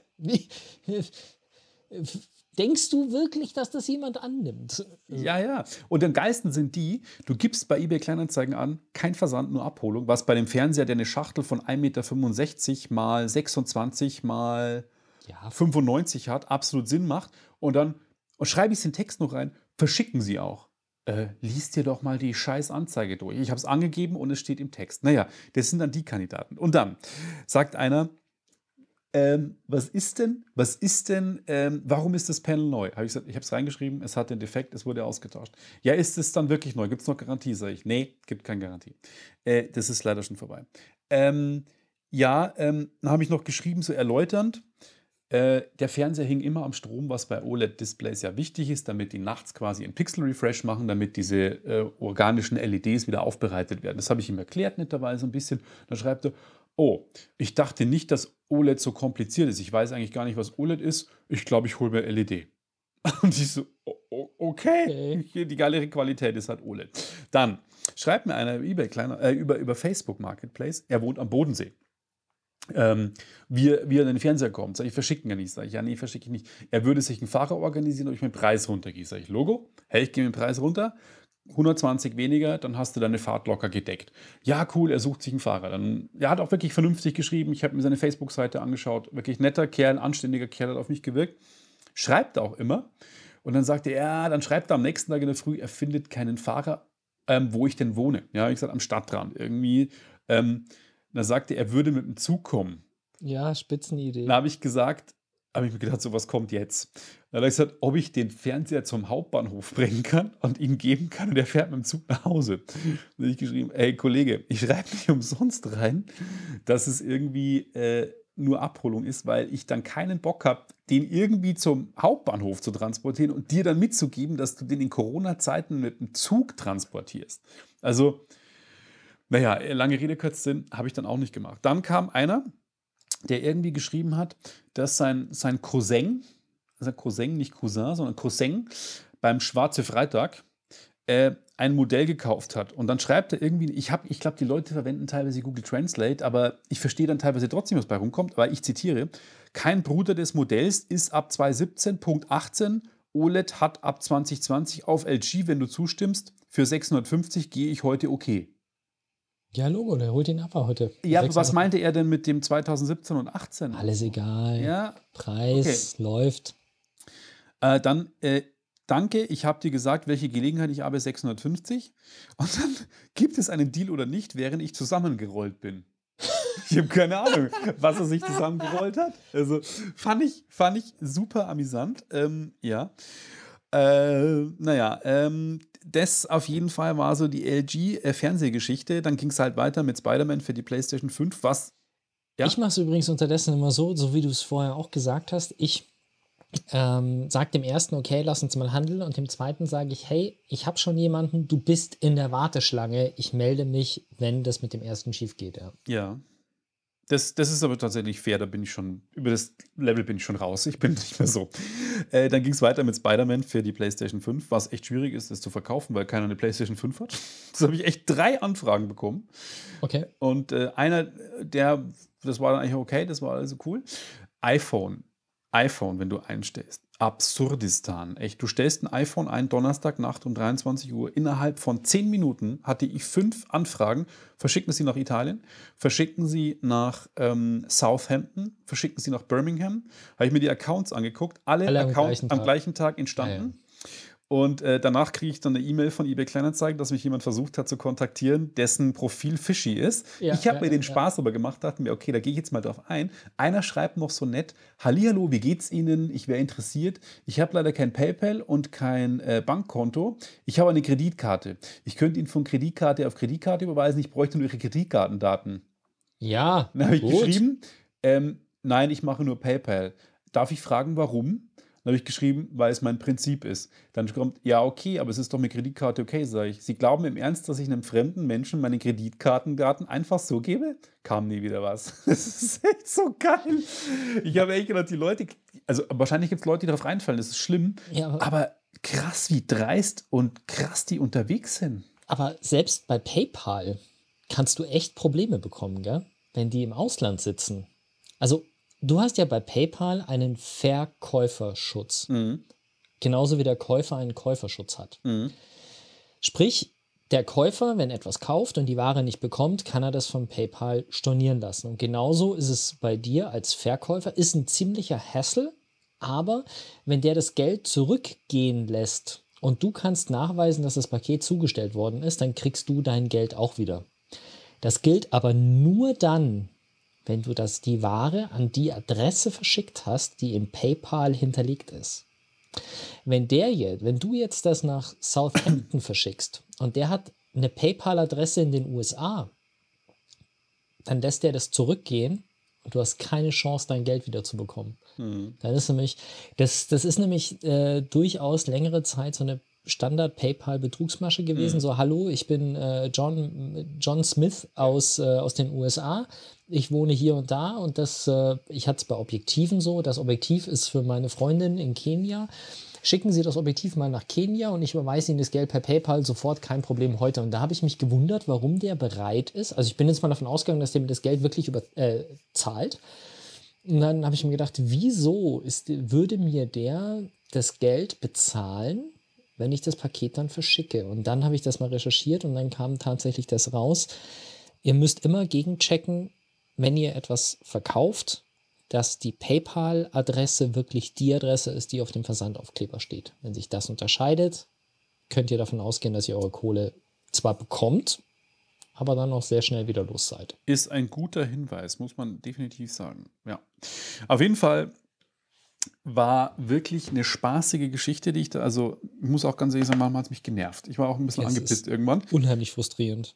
Speaker 2: Denkst du wirklich, dass das jemand annimmt?
Speaker 3: Ja, ja. Und am geilsten sind die, du gibst bei eBay Kleinanzeigen an, kein Versand, nur Abholung, was bei dem Fernseher, der eine Schachtel von 1,65 Meter mal 26 mal ja. 95 hat, absolut Sinn macht. Und dann und schreibe ich den Text noch rein, verschicken sie auch. Äh, liest dir doch mal die scheiß Anzeige durch. Ich habe es angegeben und es steht im Text. Naja, das sind dann die Kandidaten. Und dann sagt einer, ähm, was ist denn, was ist denn, ähm, warum ist das Panel neu? Habe ich ich habe es reingeschrieben, es hat den Defekt, es wurde ausgetauscht. Ja, ist es dann wirklich neu? Gibt es noch Garantie? Sage ich, nee, gibt keine Garantie. Äh, das ist leider schon vorbei. Ähm, ja, ähm, dann habe ich noch geschrieben, so erläuternd, äh, der Fernseher hing immer am Strom, was bei OLED-Displays ja wichtig ist, damit die nachts quasi einen Pixel-Refresh machen, damit diese äh, organischen LEDs wieder aufbereitet werden. Das habe ich ihm erklärt, netterweise ein bisschen. Dann schreibt er, oh, ich dachte nicht, dass OLED so kompliziert ist. Ich weiß eigentlich gar nicht, was OLED ist. Ich glaube, ich hole mir LED. Und ich so, okay, okay. die geilere Qualität ist halt OLED. Dann schreibt mir einer über eBay, kleiner, äh, über, über Facebook Marketplace, er wohnt am Bodensee. Ähm, wie, wie er in den Fernseher kommt. Sag ich, verschicken ja nicht. Sag ich, ja, nee, verschicke ich nicht. Er würde sich einen Fahrer organisieren, ob ich meinen Preis runtergehe. Sag ich, Logo, hey, ich gehe den Preis runter. 120 weniger, dann hast du deine Fahrt locker gedeckt. Ja, cool, er sucht sich einen Fahrer. Dann, er hat auch wirklich vernünftig geschrieben. Ich habe mir seine Facebook-Seite angeschaut. Wirklich netter Kerl, anständiger Kerl hat auf mich gewirkt. Schreibt auch immer. Und dann sagt er, ja, dann schreibt er am nächsten Tag in der Früh, er findet keinen Fahrer, ähm, wo ich denn wohne. Ja, ich gesagt, am Stadtrand. Irgendwie. Ähm, dann sagte er, er würde mit dem Zug kommen.
Speaker 2: Ja, Spitzenidee.
Speaker 3: Dann habe ich gesagt, habe ich mir gedacht, so was kommt jetzt. Dann habe ich gesagt, ob ich den Fernseher zum Hauptbahnhof bringen kann und ihn geben kann und er fährt mit dem Zug nach Hause. Dann habe ich geschrieben, ey Kollege, ich schreibe nicht umsonst rein, dass es irgendwie äh, nur Abholung ist, weil ich dann keinen Bock habe, den irgendwie zum Hauptbahnhof zu transportieren und dir dann mitzugeben, dass du den in Corona-Zeiten mit dem Zug transportierst. Also, naja, lange Rede, kurz Sinn, habe ich dann auch nicht gemacht. Dann kam einer, der irgendwie geschrieben hat, dass sein, sein Cousin, also Cousin, nicht Cousin, sondern Cousin, beim Schwarze Freitag äh, ein Modell gekauft hat. Und dann schreibt er irgendwie, ich, ich glaube, die Leute verwenden teilweise Google Translate, aber ich verstehe dann teilweise trotzdem, was bei rumkommt. Aber ich zitiere, kein Bruder des Modells ist ab 2017.18, OLED hat ab 2020 auf LG, wenn du zustimmst, für 650 gehe ich heute okay.
Speaker 2: Ja, Logo, der holt ihn ab heute.
Speaker 3: Ja, aber was meinte er denn mit dem 2017 und 18?
Speaker 2: Alles egal.
Speaker 3: Ja.
Speaker 2: Preis okay. läuft.
Speaker 3: Äh, dann, äh, danke, ich habe dir gesagt, welche Gelegenheit ich habe, 650. Und dann gibt es einen Deal oder nicht, während ich zusammengerollt bin. Ich habe keine Ahnung, was er sich zusammengerollt hat. Also fand ich, fand ich super amüsant. Ähm, ja. Äh, naja, ähm, das auf jeden Fall war so die LG-Fernsehgeschichte. Dann ging es halt weiter mit Spider-Man für die PlayStation 5, was.
Speaker 2: Ja? Ich mache es übrigens unterdessen immer so, so wie du es vorher auch gesagt hast. Ich ähm, sage dem ersten, okay, lass uns mal handeln. Und dem zweiten sage ich, hey, ich habe schon jemanden, du bist in der Warteschlange. Ich melde mich, wenn das mit dem ersten schief geht. Ja.
Speaker 3: ja. Das, das ist aber tatsächlich fair, da bin ich schon, über das Level bin ich schon raus. Ich bin nicht mehr so. Äh, dann ging es weiter mit Spider-Man für die PlayStation 5, was echt schwierig ist, das zu verkaufen, weil keiner eine PlayStation 5 hat. Das habe ich echt drei Anfragen bekommen.
Speaker 2: Okay.
Speaker 3: Und äh, einer, der, das war dann eigentlich okay, das war also cool. iPhone. iPhone, wenn du einstellst. Absurdistan. Echt, du stellst ein iPhone ein, Donnerstagnacht um 23 Uhr. Innerhalb von 10 Minuten hatte ich fünf Anfragen. Verschicken Sie nach Italien, verschicken Sie nach ähm, Southampton, verschicken Sie nach Birmingham. Habe ich mir die Accounts angeguckt. Alle,
Speaker 2: Alle am
Speaker 3: Accounts
Speaker 2: gleichen
Speaker 3: am
Speaker 2: Tag.
Speaker 3: gleichen Tag entstanden. Und äh, danach kriege ich dann eine E-Mail von eBay Kleinanzeigen, dass mich jemand versucht hat zu kontaktieren, dessen Profil fishy ist.
Speaker 2: Ja,
Speaker 3: ich habe
Speaker 2: ja,
Speaker 3: mir den
Speaker 2: ja,
Speaker 3: Spaß aber gemacht, dachte mir, okay, da gehe ich jetzt mal drauf ein. Einer schreibt noch so nett: Hallihallo, wie geht's Ihnen? Ich wäre interessiert. Ich habe leider kein PayPal und kein äh, Bankkonto. Ich habe eine Kreditkarte. Ich könnte Ihnen von Kreditkarte auf Kreditkarte überweisen. Ich bräuchte nur Ihre Kreditkartendaten.
Speaker 2: Ja,
Speaker 3: Dann habe ich geschrieben, ähm, nein, ich mache nur PayPal. Darf ich fragen, warum? Dann habe ich geschrieben, weil es mein Prinzip ist. Dann kommt, ja, okay, aber es ist doch mit Kreditkarte okay, sage ich. Sie glauben im Ernst, dass ich einem fremden Menschen meine Kreditkartendaten einfach so gebe? Kam nie wieder was. Das ist echt so geil. Ich habe echt gedacht, die Leute, also wahrscheinlich gibt es Leute, die darauf reinfallen, das ist schlimm.
Speaker 2: Ja, aber,
Speaker 3: Aber krass, wie dreist und krass die unterwegs sind.
Speaker 2: aber selbst bei PayPal kannst du echt Probleme bekommen, gell? wenn die im Ausland sitzen. Also, du hast ja bei PayPal einen Verkäuferschutz.
Speaker 3: Mhm.
Speaker 2: Genauso wie der Käufer einen Käuferschutz hat.
Speaker 3: Mhm.
Speaker 2: Sprich, der Käufer, wenn etwas kauft und die Ware nicht bekommt, kann er das von PayPal stornieren lassen. Und genauso ist es bei dir als Verkäufer. Ist ein ziemlicher Hassel, aber wenn der das Geld zurückgehen lässt und du kannst nachweisen, dass das Paket zugestellt worden ist, dann kriegst du dein Geld auch wieder. Das gilt aber nur dann, wenn du das, die Ware an die Adresse verschickt hast, die im PayPal hinterlegt ist. Wenn der jetzt, wenn du jetzt das nach Southampton verschickst und der hat eine PayPal-Adresse in den USA, dann lässt der das zurückgehen und du hast keine Chance, dein Geld wieder zu bekommen. Dann ist nämlich, das, das ist nämlich äh, durchaus längere Zeit so eine Standard-PayPal-Betrugsmasche gewesen. So, hallo, ich bin äh, John, John Smith aus, äh, aus den USA. Ich wohne hier und da und das, äh, ich hatte es bei Objektiven so. Das Objektiv ist für meine Freundin in Kenia. Schicken Sie das Objektiv mal nach Kenia und ich überweise Ihnen das Geld per PayPal sofort, kein Problem heute. Und da habe ich mich gewundert, warum der bereit ist. Also ich bin jetzt mal davon ausgegangen, dass der mir das Geld wirklich über, äh, zahlt. Und dann habe ich mir gedacht, wieso ist, würde mir der das Geld bezahlen, wenn ich das Paket dann verschicke? Und dann habe ich das mal recherchiert und dann kam tatsächlich das raus. Ihr müsst immer gegenchecken, wenn ihr etwas verkauft, dass die PayPal-Adresse wirklich die Adresse ist, die auf dem Versandaufkleber steht. Wenn sich das unterscheidet, könnt ihr davon ausgehen, dass ihr eure Kohle zwar bekommt, aber dann auch sehr schnell wieder los seid.
Speaker 3: Ist ein guter Hinweis, muss man definitiv sagen. Ja. Auf jeden Fall war wirklich eine spaßige Geschichte, die ich da, also ich muss auch ganz ehrlich sagen, manchmal hat es mich genervt. Ich war auch ein bisschen
Speaker 2: Es
Speaker 3: angepisst irgendwann.
Speaker 2: Unheimlich frustrierend.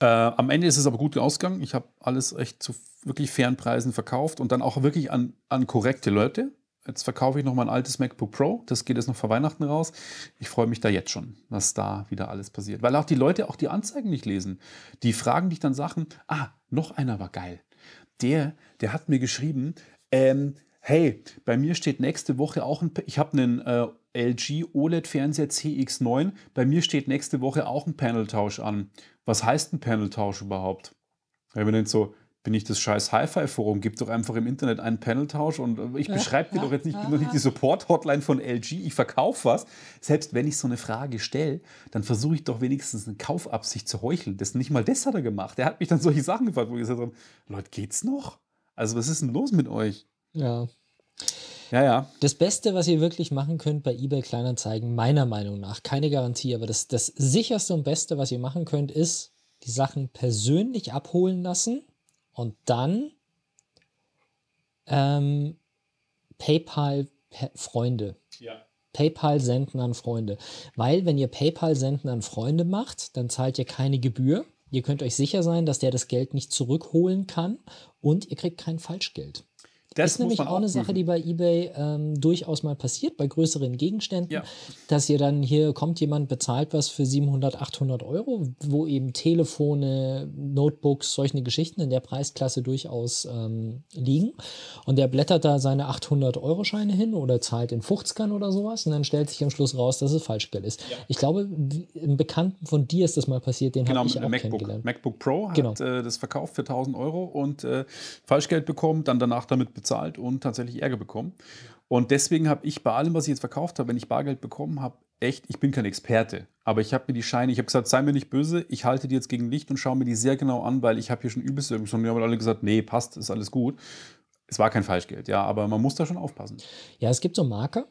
Speaker 3: Äh, am Ende ist es aber gut ausgegangen. Ich habe alles echt zu wirklich fairen Preisen verkauft und dann auch wirklich an, an korrekte Leute. Jetzt verkaufe ich noch mal ein altes MacBook Pro. Das geht jetzt noch vor Weihnachten raus. Ich freue mich da jetzt schon, was da wieder alles passiert. Weil auch die Leute auch die Anzeigen nicht lesen. Die fragen dich dann Sachen. Ah, noch einer war geil. Der, der hat mir geschrieben, ähm, hey, bei mir steht nächste Woche auch ein, ich habe einen äh, LG OLED-Fernseher CX9, bei mir steht nächste Woche auch ein Paneltausch an. Was heißt ein Paneltausch überhaupt? Weil man so, bin ich das scheiß Hi-Fi-Forum, gib doch einfach im Internet einen Paneltausch und äh, ich beschreibe dir doch jetzt nicht, ich bin doch nicht die Support-Hotline von LG, ich verkaufe was. Selbst wenn ich so eine Frage stelle, dann versuche ich doch wenigstens eine Kaufabsicht zu heucheln. Das nicht mal das hat er gemacht. Er hat mich dann solche Sachen gefragt, wo ich gesagt habe, Leute, geht's noch? Also was ist denn los mit euch?
Speaker 2: Ja.
Speaker 3: Ja, ja.
Speaker 2: Das Beste, was ihr wirklich machen könnt bei eBay Kleinanzeigen, meiner Meinung nach, keine Garantie, aber das, das sicherste und Beste, was ihr machen könnt, ist, die Sachen persönlich abholen lassen und dann ähm, PayPal Freunde.
Speaker 3: Ja.
Speaker 2: PayPal senden an Freunde. Weil, wenn ihr PayPal senden an Freunde macht, dann zahlt ihr keine Gebühr. Ihr könnt euch sicher sein, dass der das Geld nicht zurückholen kann und ihr kriegt kein Falschgeld.
Speaker 3: Das
Speaker 2: ist nämlich auch eine Sache, die bei eBay ähm, durchaus mal passiert, bei größeren Gegenständen,
Speaker 3: Ja.
Speaker 2: dass ihr dann hier kommt jemand, bezahlt was für 700, 800 Euro, wo eben Telefone, Notebooks, solche Geschichten in der Preisklasse durchaus ähm, liegen. Und der blättert da seine 800 Euro Scheine hin oder zahlt in 50ern oder sowas und dann stellt sich am Schluss raus, dass es Falschgeld ist. Ich glaube, einem Bekannten von dir ist das mal passiert, den
Speaker 3: Genau,
Speaker 2: habe
Speaker 3: mit
Speaker 2: ich
Speaker 3: einem
Speaker 2: auch
Speaker 3: MacBook. MacBook Pro hat
Speaker 2: Genau.
Speaker 3: äh, das verkauft für 1000 Euro und äh, Falschgeld bekommen, dann danach damit bezahlt und tatsächlich Ärger bekommen. Und deswegen habe ich bei allem, was ich jetzt verkauft habe, wenn ich Bargeld bekommen habe, echt, ich bin kein Experte, aber ich habe mir die Scheine, ich habe gesagt, sei mir nicht böse, ich halte die jetzt gegen Licht und schaue mir die sehr genau an, weil ich habe hier schon übelst schon, die haben alle gesagt, nee, passt, ist alles gut. Es war kein Falschgeld, ja, aber man muss da schon aufpassen.
Speaker 2: Ja, es gibt so Marker,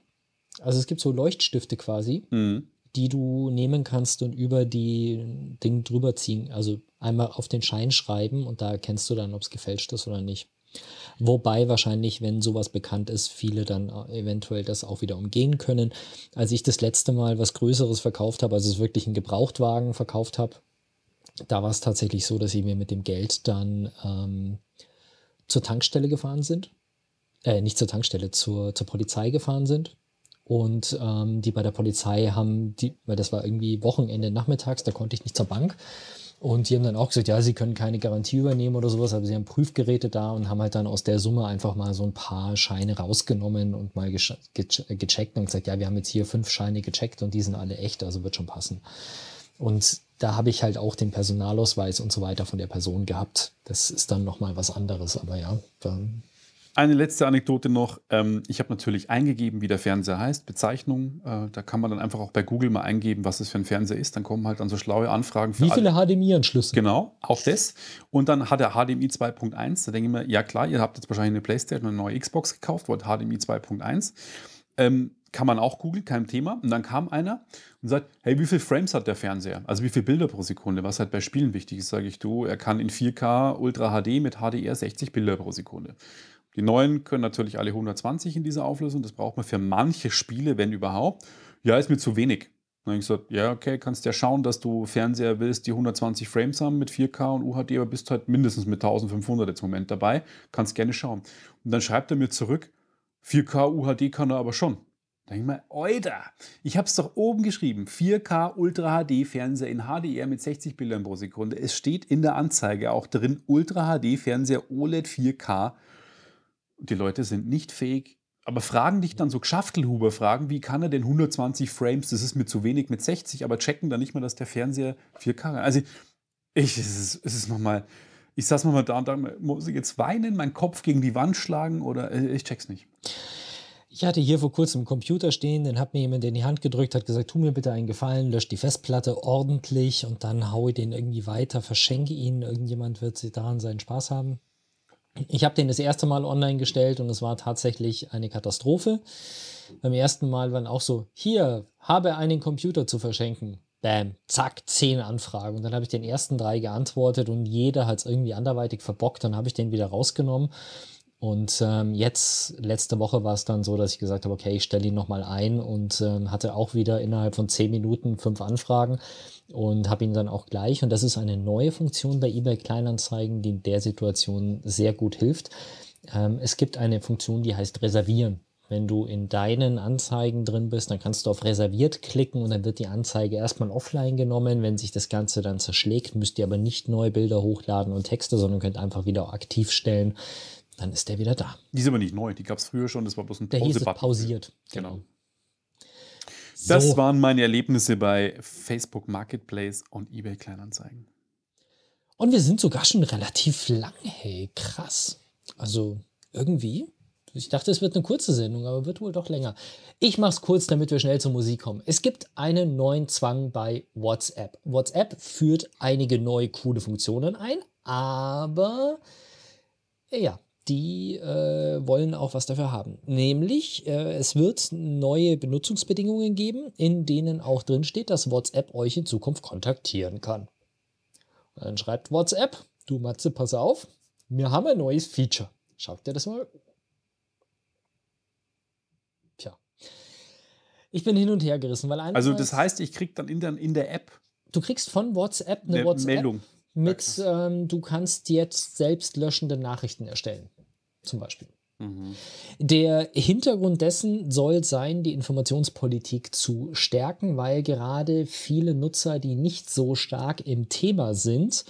Speaker 2: also es gibt so Leuchtstifte quasi,
Speaker 3: Mhm.
Speaker 2: die du nehmen kannst und über die Ding drüber ziehen. Also einmal auf den Schein schreiben und da erkennst du dann, ob es gefälscht ist oder nicht. Wobei wahrscheinlich, wenn sowas bekannt ist, viele dann äh, eventuell das auch wieder umgehen können. Als ich das letzte Mal was Größeres verkauft habe, also es wirklich einen Gebrauchtwagen verkauft habe, da war es tatsächlich so, dass sie mir mit dem Geld dann ähm, zur Tankstelle gefahren sind. Äh, nicht zur Tankstelle, zur, zur Polizei gefahren sind. Und ähm, die bei der Polizei haben, die, weil das war irgendwie Wochenende nachmittags, da konnte ich nicht zur Bank. Und die haben dann auch gesagt, ja, sie können keine Garantie übernehmen oder sowas, aber sie haben Prüfgeräte da und haben halt dann aus der Summe einfach mal so ein paar Scheine rausgenommen und mal gecheckt und gesagt, ja, wir haben jetzt hier fünf Scheine gecheckt und die sind alle echt, also wird schon passen. Und da habe ich halt auch den Personalausweis und so weiter von der Person gehabt. Das ist dann nochmal was anderes, aber ja, dann
Speaker 3: Eine letzte Anekdote noch. Ähm, ich habe natürlich eingegeben, wie der Fernseher heißt, Bezeichnung. Äh, da kann man dann einfach auch bei Google mal eingeben, was es für ein Fernseher ist. Dann kommen halt dann so schlaue Anfragen für
Speaker 2: wie viele HDMI-Anschlüsse?
Speaker 3: Genau, auch das. Und dann hat er HDMI 2.1. Da denke ich mir, ja klar, ihr habt jetzt wahrscheinlich eine Playstation eine neue Xbox gekauft, wollt HDMI 2.1. Ähm, kann man auch googeln, kein Thema. Und dann kam einer und sagt, hey, wie viele Frames hat der Fernseher? Also wie viele Bilder pro Sekunde? Was halt bei Spielen wichtig ist, sage ich du. Er kann in 4K Ultra HD mit HDR 60 Bilder pro Sekunde. Die neuen können natürlich alle 120 in dieser Auflösung. Das braucht man für manche Spiele, wenn überhaupt. Ja, ist mir zu wenig. Dann habe ich gesagt, ja, okay, kannst ja schauen, dass du Fernseher willst, die 120 Frames haben mit 4K und UHD, aber bist halt mindestens mit 1500 jetzt im Moment dabei. Kannst gerne schauen. Und dann schreibt er mir zurück, 4K UHD kann er aber schon. Da denke ich mir, Alter, ich habe es doch oben geschrieben, 4K Ultra HD Fernseher in HDR mit 60 Bildern pro Sekunde. Es steht in der Anzeige auch drin, Ultra HD Fernseher OLED 4K. Die Leute sind nicht fähig, aber fragen dich dann so Geschaftelhuber fragen, wie kann er denn 120 Frames, das ist mir zu wenig mit 60, aber checken dann nicht mal, dass der Fernseher 4K kann. Also ich, es ist, es ist nochmal, ich saß mal da und da, muss ich jetzt weinen, meinen Kopf gegen die Wand schlagen oder äh, ich check's nicht.
Speaker 2: Ich hatte hier vor kurzem einen Computer stehen, den hat mir jemand in die Hand gedrückt, hat gesagt, tu mir bitte einen Gefallen, lösch die Festplatte ordentlich und dann haue ich den irgendwie weiter, verschenke ihn, irgendjemand wird daran seinen Spaß haben. Ich habe den das erste Mal online gestellt und es war tatsächlich eine Katastrophe. Beim ersten Mal waren auch so, hier, habe einen Computer zu verschenken. Bam, zack, zehn Anfragen. Und dann habe ich den ersten drei geantwortet und jeder hat es irgendwie anderweitig verbockt. Dann habe ich den wieder rausgenommen. Und ähm, jetzt, letzte Woche war es dann so, dass ich gesagt habe, okay, ich stelle ihn nochmal ein und ähm, hatte auch wieder innerhalb von zehn Minuten fünf Anfragen und habe ihn dann auch gleich. Und das ist eine neue Funktion bei eBay Kleinanzeigen, die in der Situation sehr gut hilft. Ähm, es gibt eine Funktion, die heißt Reservieren. Wenn du in deinen Anzeigen drin bist, dann kannst du auf Reserviert klicken und dann wird die Anzeige erstmal offline genommen. Wenn sich das Ganze dann zerschlägt, müsst ihr aber nicht neue Bilder hochladen und Texte, sondern könnt einfach wieder aktiv stellen. Dann ist der wieder da.
Speaker 3: Die ist aber nicht neu, die gab es früher schon, das war bloß ein
Speaker 2: Der hieß es
Speaker 3: Pause-Button.
Speaker 2: pausiert.
Speaker 3: Genau. Das
Speaker 2: So.
Speaker 3: waren meine Erlebnisse bei Facebook Marketplace und eBay Kleinanzeigen.
Speaker 2: Und wir sind sogar schon relativ lang, hey, krass. Also irgendwie. Ich dachte, es wird eine kurze Sendung, aber wird wohl doch länger. Ich mache es kurz, damit wir schnell zur Musik kommen. Es gibt einen neuen Zwang bei WhatsApp. WhatsApp führt einige neue coole Funktionen ein, aber ja, die äh, wollen auch was dafür haben. Nämlich, äh, es wird neue Benutzungsbedingungen geben, in denen auch drin steht, dass WhatsApp euch in Zukunft kontaktieren kann. Und dann schreibt WhatsApp, du Matze, pass auf, wir haben ein neues Feature. Schaut dir das mal. Tja. Ich bin hin und her gerissen, weil
Speaker 3: Also das heißt, ich kriege dann in der, in der App
Speaker 2: du kriegst von WhatsApp eine,
Speaker 3: eine
Speaker 2: WhatsApp
Speaker 3: Meldung.
Speaker 2: Mit, ähm, du kannst jetzt selbst löschende Nachrichten erstellen. Zum Beispiel. Der Hintergrund dessen soll sein, die Informationspolitik zu stärken, weil gerade viele Nutzer, die nicht so stark im Thema sind,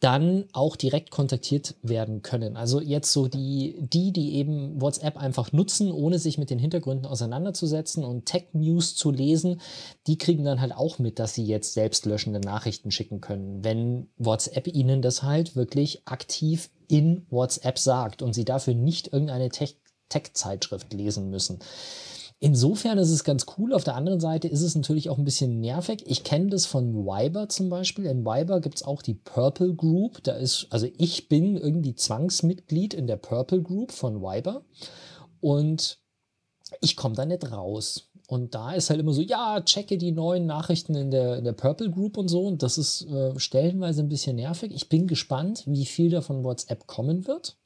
Speaker 2: dann auch direkt kontaktiert werden können. Also jetzt so die, die, die eben WhatsApp einfach nutzen, ohne sich mit den Hintergründen auseinanderzusetzen und Tech-News zu lesen, die kriegen dann halt auch mit, dass sie jetzt selbstlöschende Nachrichten schicken können, wenn WhatsApp ihnen das halt wirklich aktiv in WhatsApp sagt und sie dafür nicht irgendeine Tech-Zeitschrift lesen müssen. Insofern ist es ganz cool. Auf der anderen Seite ist es natürlich auch ein bisschen nervig. Ich kenne das von Viber zum Beispiel. In Viber gibt es auch die Purple Group. Da ist, also ich bin irgendwie Zwangsmitglied in der Purple Group von Viber und ich komme da nicht raus. Und da ist halt immer so, ja, checke die neuen Nachrichten in der, in der Purple Group und so. Und das ist äh, stellenweise ein bisschen nervig. Ich bin gespannt, wie viel davon WhatsApp kommen wird.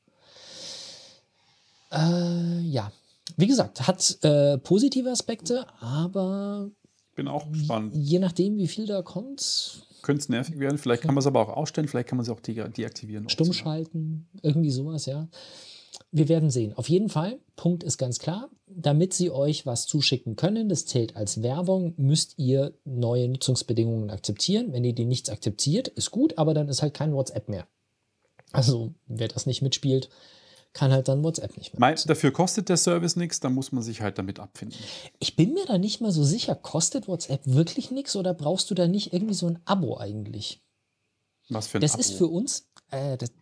Speaker 2: Äh, ja, wie gesagt, hat äh, positive Aspekte, aber
Speaker 3: bin auch gespannt.
Speaker 2: Je nachdem, wie viel da kommt.
Speaker 3: Könnte es nervig werden. Vielleicht kann man es aber auch ausstellen, vielleicht kann man es auch de deaktivieren.
Speaker 2: Stumm schalten, irgendwie sowas, ja. Wir werden sehen. Auf jeden Fall, Punkt ist ganz klar, damit sie euch was zuschicken können, das zählt als Werbung, müsst ihr neue Nutzungsbedingungen akzeptieren. Wenn ihr die nichts akzeptiert, ist gut, aber dann ist halt kein WhatsApp mehr. Also, wer das nicht mitspielt, kann halt dann WhatsApp nicht mehr.
Speaker 3: Meinst dafür kostet der Service nichts, dann muss man sich halt damit abfinden.
Speaker 2: Ich bin mir da nicht mal so sicher, kostet WhatsApp wirklich nichts oder brauchst du da nicht irgendwie so ein Abo eigentlich?
Speaker 3: Was für ein
Speaker 2: das
Speaker 3: Abo?
Speaker 2: ist für uns. Äh, das,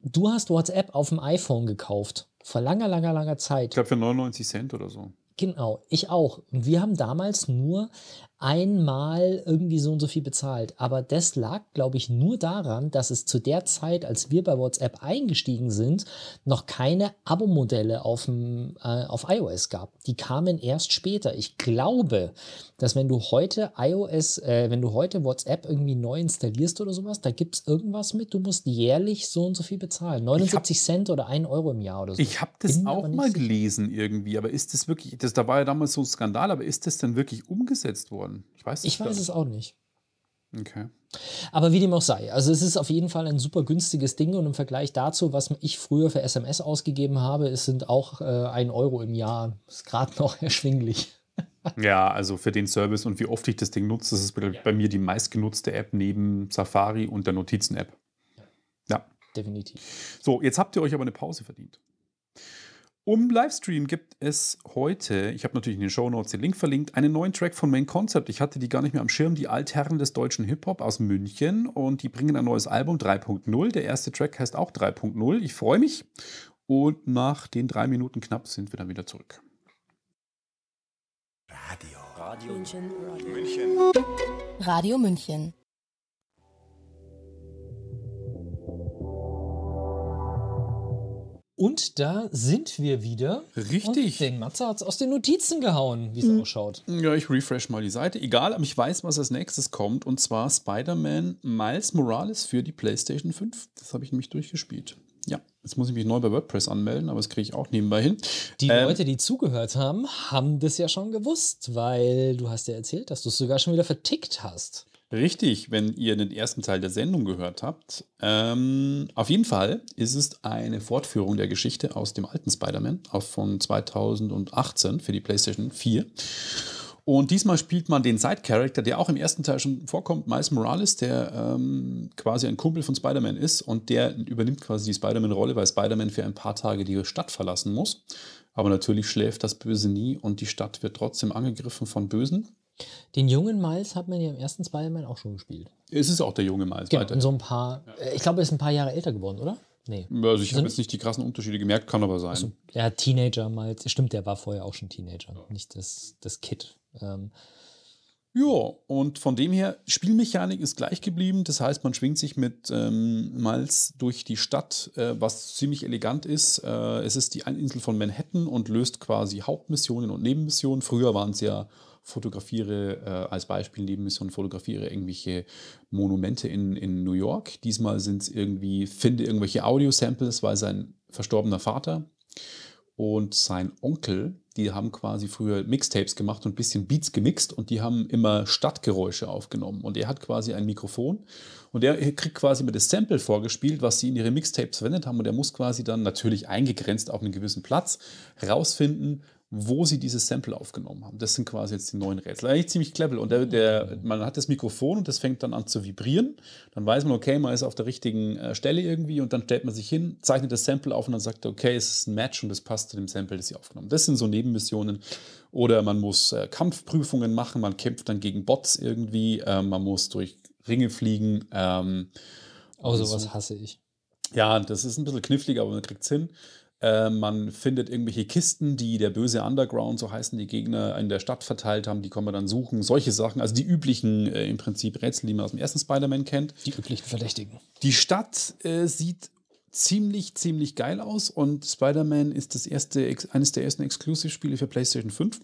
Speaker 2: du hast WhatsApp auf dem iPhone gekauft. Vor langer, langer, langer Zeit.
Speaker 3: Ich glaube für 99 Cent oder so.
Speaker 2: Genau, ich auch. Und wir haben damals nur einmal irgendwie so und so viel bezahlt. Aber das lag, glaube ich, nur daran, dass es zu der Zeit, als wir bei WhatsApp eingestiegen sind, noch keine Abo-Modelle auf, äh, auf iOS gab. Die kamen erst später. Ich glaube, dass wenn du heute iOS, äh, wenn du heute WhatsApp irgendwie neu installierst oder sowas, da gibt es irgendwas mit, du musst jährlich so und so viel bezahlen. 79 hab, Cent oder 1 Euro im Jahr oder so.
Speaker 3: Ich habe das Bin auch mal gelesen irgendwie, aber ist das wirklich, das, da war ja damals so ein Skandal, aber ist das denn wirklich umgesetzt worden? Geworden?
Speaker 2: Ich weiß, ich weiß es auch nicht.
Speaker 3: Okay.
Speaker 2: Aber wie dem auch sei, also es ist auf jeden Fall ein super günstiges Ding und im Vergleich dazu, was ich früher für SMS ausgegeben habe, es sind auch äh, ein Euro im Jahr. Ist gerade noch erschwinglich.
Speaker 3: Ja, also für den Service und wie oft ich das Ding nutze, das ist bei, ja. bei mir die meistgenutzte App neben Safari und der Notizen-App. Ja.
Speaker 2: Definitiv.
Speaker 3: So, jetzt habt ihr euch aber eine Pause verdient. Um Livestream gibt es heute, ich habe natürlich in den Show Notes den Link verlinkt, einen neuen Track von Main Concept. Ich hatte die gar nicht mehr am Schirm, die Altherren des deutschen Hip-Hop aus München und die bringen ein neues Album 3.0. Der erste Track heißt auch 3.0. Ich freue mich und nach den drei Minuten knapp sind wir dann wieder zurück.
Speaker 4: Radio. Radio München. Radio München. Radio München.
Speaker 2: Und da sind wir wieder.
Speaker 3: Richtig.
Speaker 2: Und den Matze hat es aus den Notizen gehauen, wie es mhm. ausschaut.
Speaker 3: Ja, ich refresh mal die Seite. Egal, aber ich weiß, was als nächstes kommt. Und zwar Spider-Man Miles Morales für die PlayStation 5. Das habe ich nämlich durchgespielt. Ja, jetzt muss ich mich neu bei WordPress anmelden, aber das kriege ich auch nebenbei hin.
Speaker 2: Die ähm, Leute, die zugehört haben, haben das ja schon gewusst, weil du hast ja erzählt, dass du es sogar schon wieder vertickt hast.
Speaker 3: Richtig, wenn ihr den ersten Teil der Sendung gehört habt. Ähm, auf jeden Fall ist es eine Fortführung der Geschichte aus dem alten Spider-Man von 2018 für die PlayStation 4. Und diesmal spielt man den Side-Character, der auch im ersten Teil schon vorkommt, Miles Morales, der ähm, quasi ein Kumpel von Spider-Man ist und der übernimmt quasi die Spider-Man-Rolle, weil Spider-Man für ein paar Tage die Stadt verlassen muss. Aber natürlich schläft das Böse nie und die Stadt wird trotzdem angegriffen von Bösen.
Speaker 2: Den jungen Miles hat man ja im ersten Spider-Man auch schon gespielt.
Speaker 3: Es ist auch der junge Miles.
Speaker 2: Genau, weiter. so ein paar, ja. ich glaube, er ist ein paar Jahre älter geworden, oder?
Speaker 3: Nee. Also ich habe jetzt nicht die krassen Unterschiede gemerkt, kann aber sein. Also,
Speaker 2: hat Teenager Miles, stimmt, der war vorher auch schon Teenager, ja. nicht das, das Kid. Ähm,
Speaker 3: ja, und von dem her, Spielmechanik ist gleich geblieben. Das heißt, man schwingt sich mit ähm, Miles durch die Stadt, äh, was ziemlich elegant ist. Äh, es ist die Eininsel von Manhattan und löst quasi Hauptmissionen und Nebenmissionen. Früher waren es ja fotografiere äh, als Beispiel Nebenmission, fotografiere irgendwelche Monumente in, in New York. Diesmal sind es irgendwie, finde irgendwelche Audio-Samples, weil sein verstorbener Vater und sein Onkel, die haben quasi früher Mixtapes gemacht und ein bisschen Beats gemixt und die haben immer Stadtgeräusche aufgenommen. Und er hat quasi ein Mikrofon und er kriegt quasi mit das Sample vorgespielt, was sie in ihre Mixtapes verwendet haben. Und er muss quasi dann natürlich eingegrenzt auf einen gewissen Platz rausfinden, wo sie dieses Sample aufgenommen haben. Das sind quasi jetzt die neuen Rätsel. Eigentlich ziemlich clever. Und der, der, man hat das Mikrofon und das fängt dann an zu vibrieren. Dann weiß man, okay, man ist auf der richtigen äh, Stelle irgendwie und dann stellt man sich hin, zeichnet das Sample auf und dann sagt, okay, es ist ein Match und das passt zu dem Sample, das sie aufgenommen haben. Das sind so Nebenmissionen. Oder man muss äh, Kampfprüfungen machen, man kämpft dann gegen Bots irgendwie, äh, man muss durch Ringe fliegen. Ähm,
Speaker 2: oh, sowas so. hasse ich.
Speaker 3: Ja, das ist ein bisschen knifflig, aber man kriegt es hin. Äh, man findet irgendwelche Kisten, die der böse Underground, so heißen die Gegner, in der Stadt verteilt haben. Die kann man dann suchen. Solche Sachen, also die üblichen äh, im Prinzip Rätsel, die man aus dem ersten Spider-Man kennt.
Speaker 2: Die üblichen Verdächtigen.
Speaker 3: Die Stadt äh, sieht ziemlich, ziemlich geil aus und Spider-Man ist das erste, eines der ersten Exclusive-Spiele für PlayStation 5.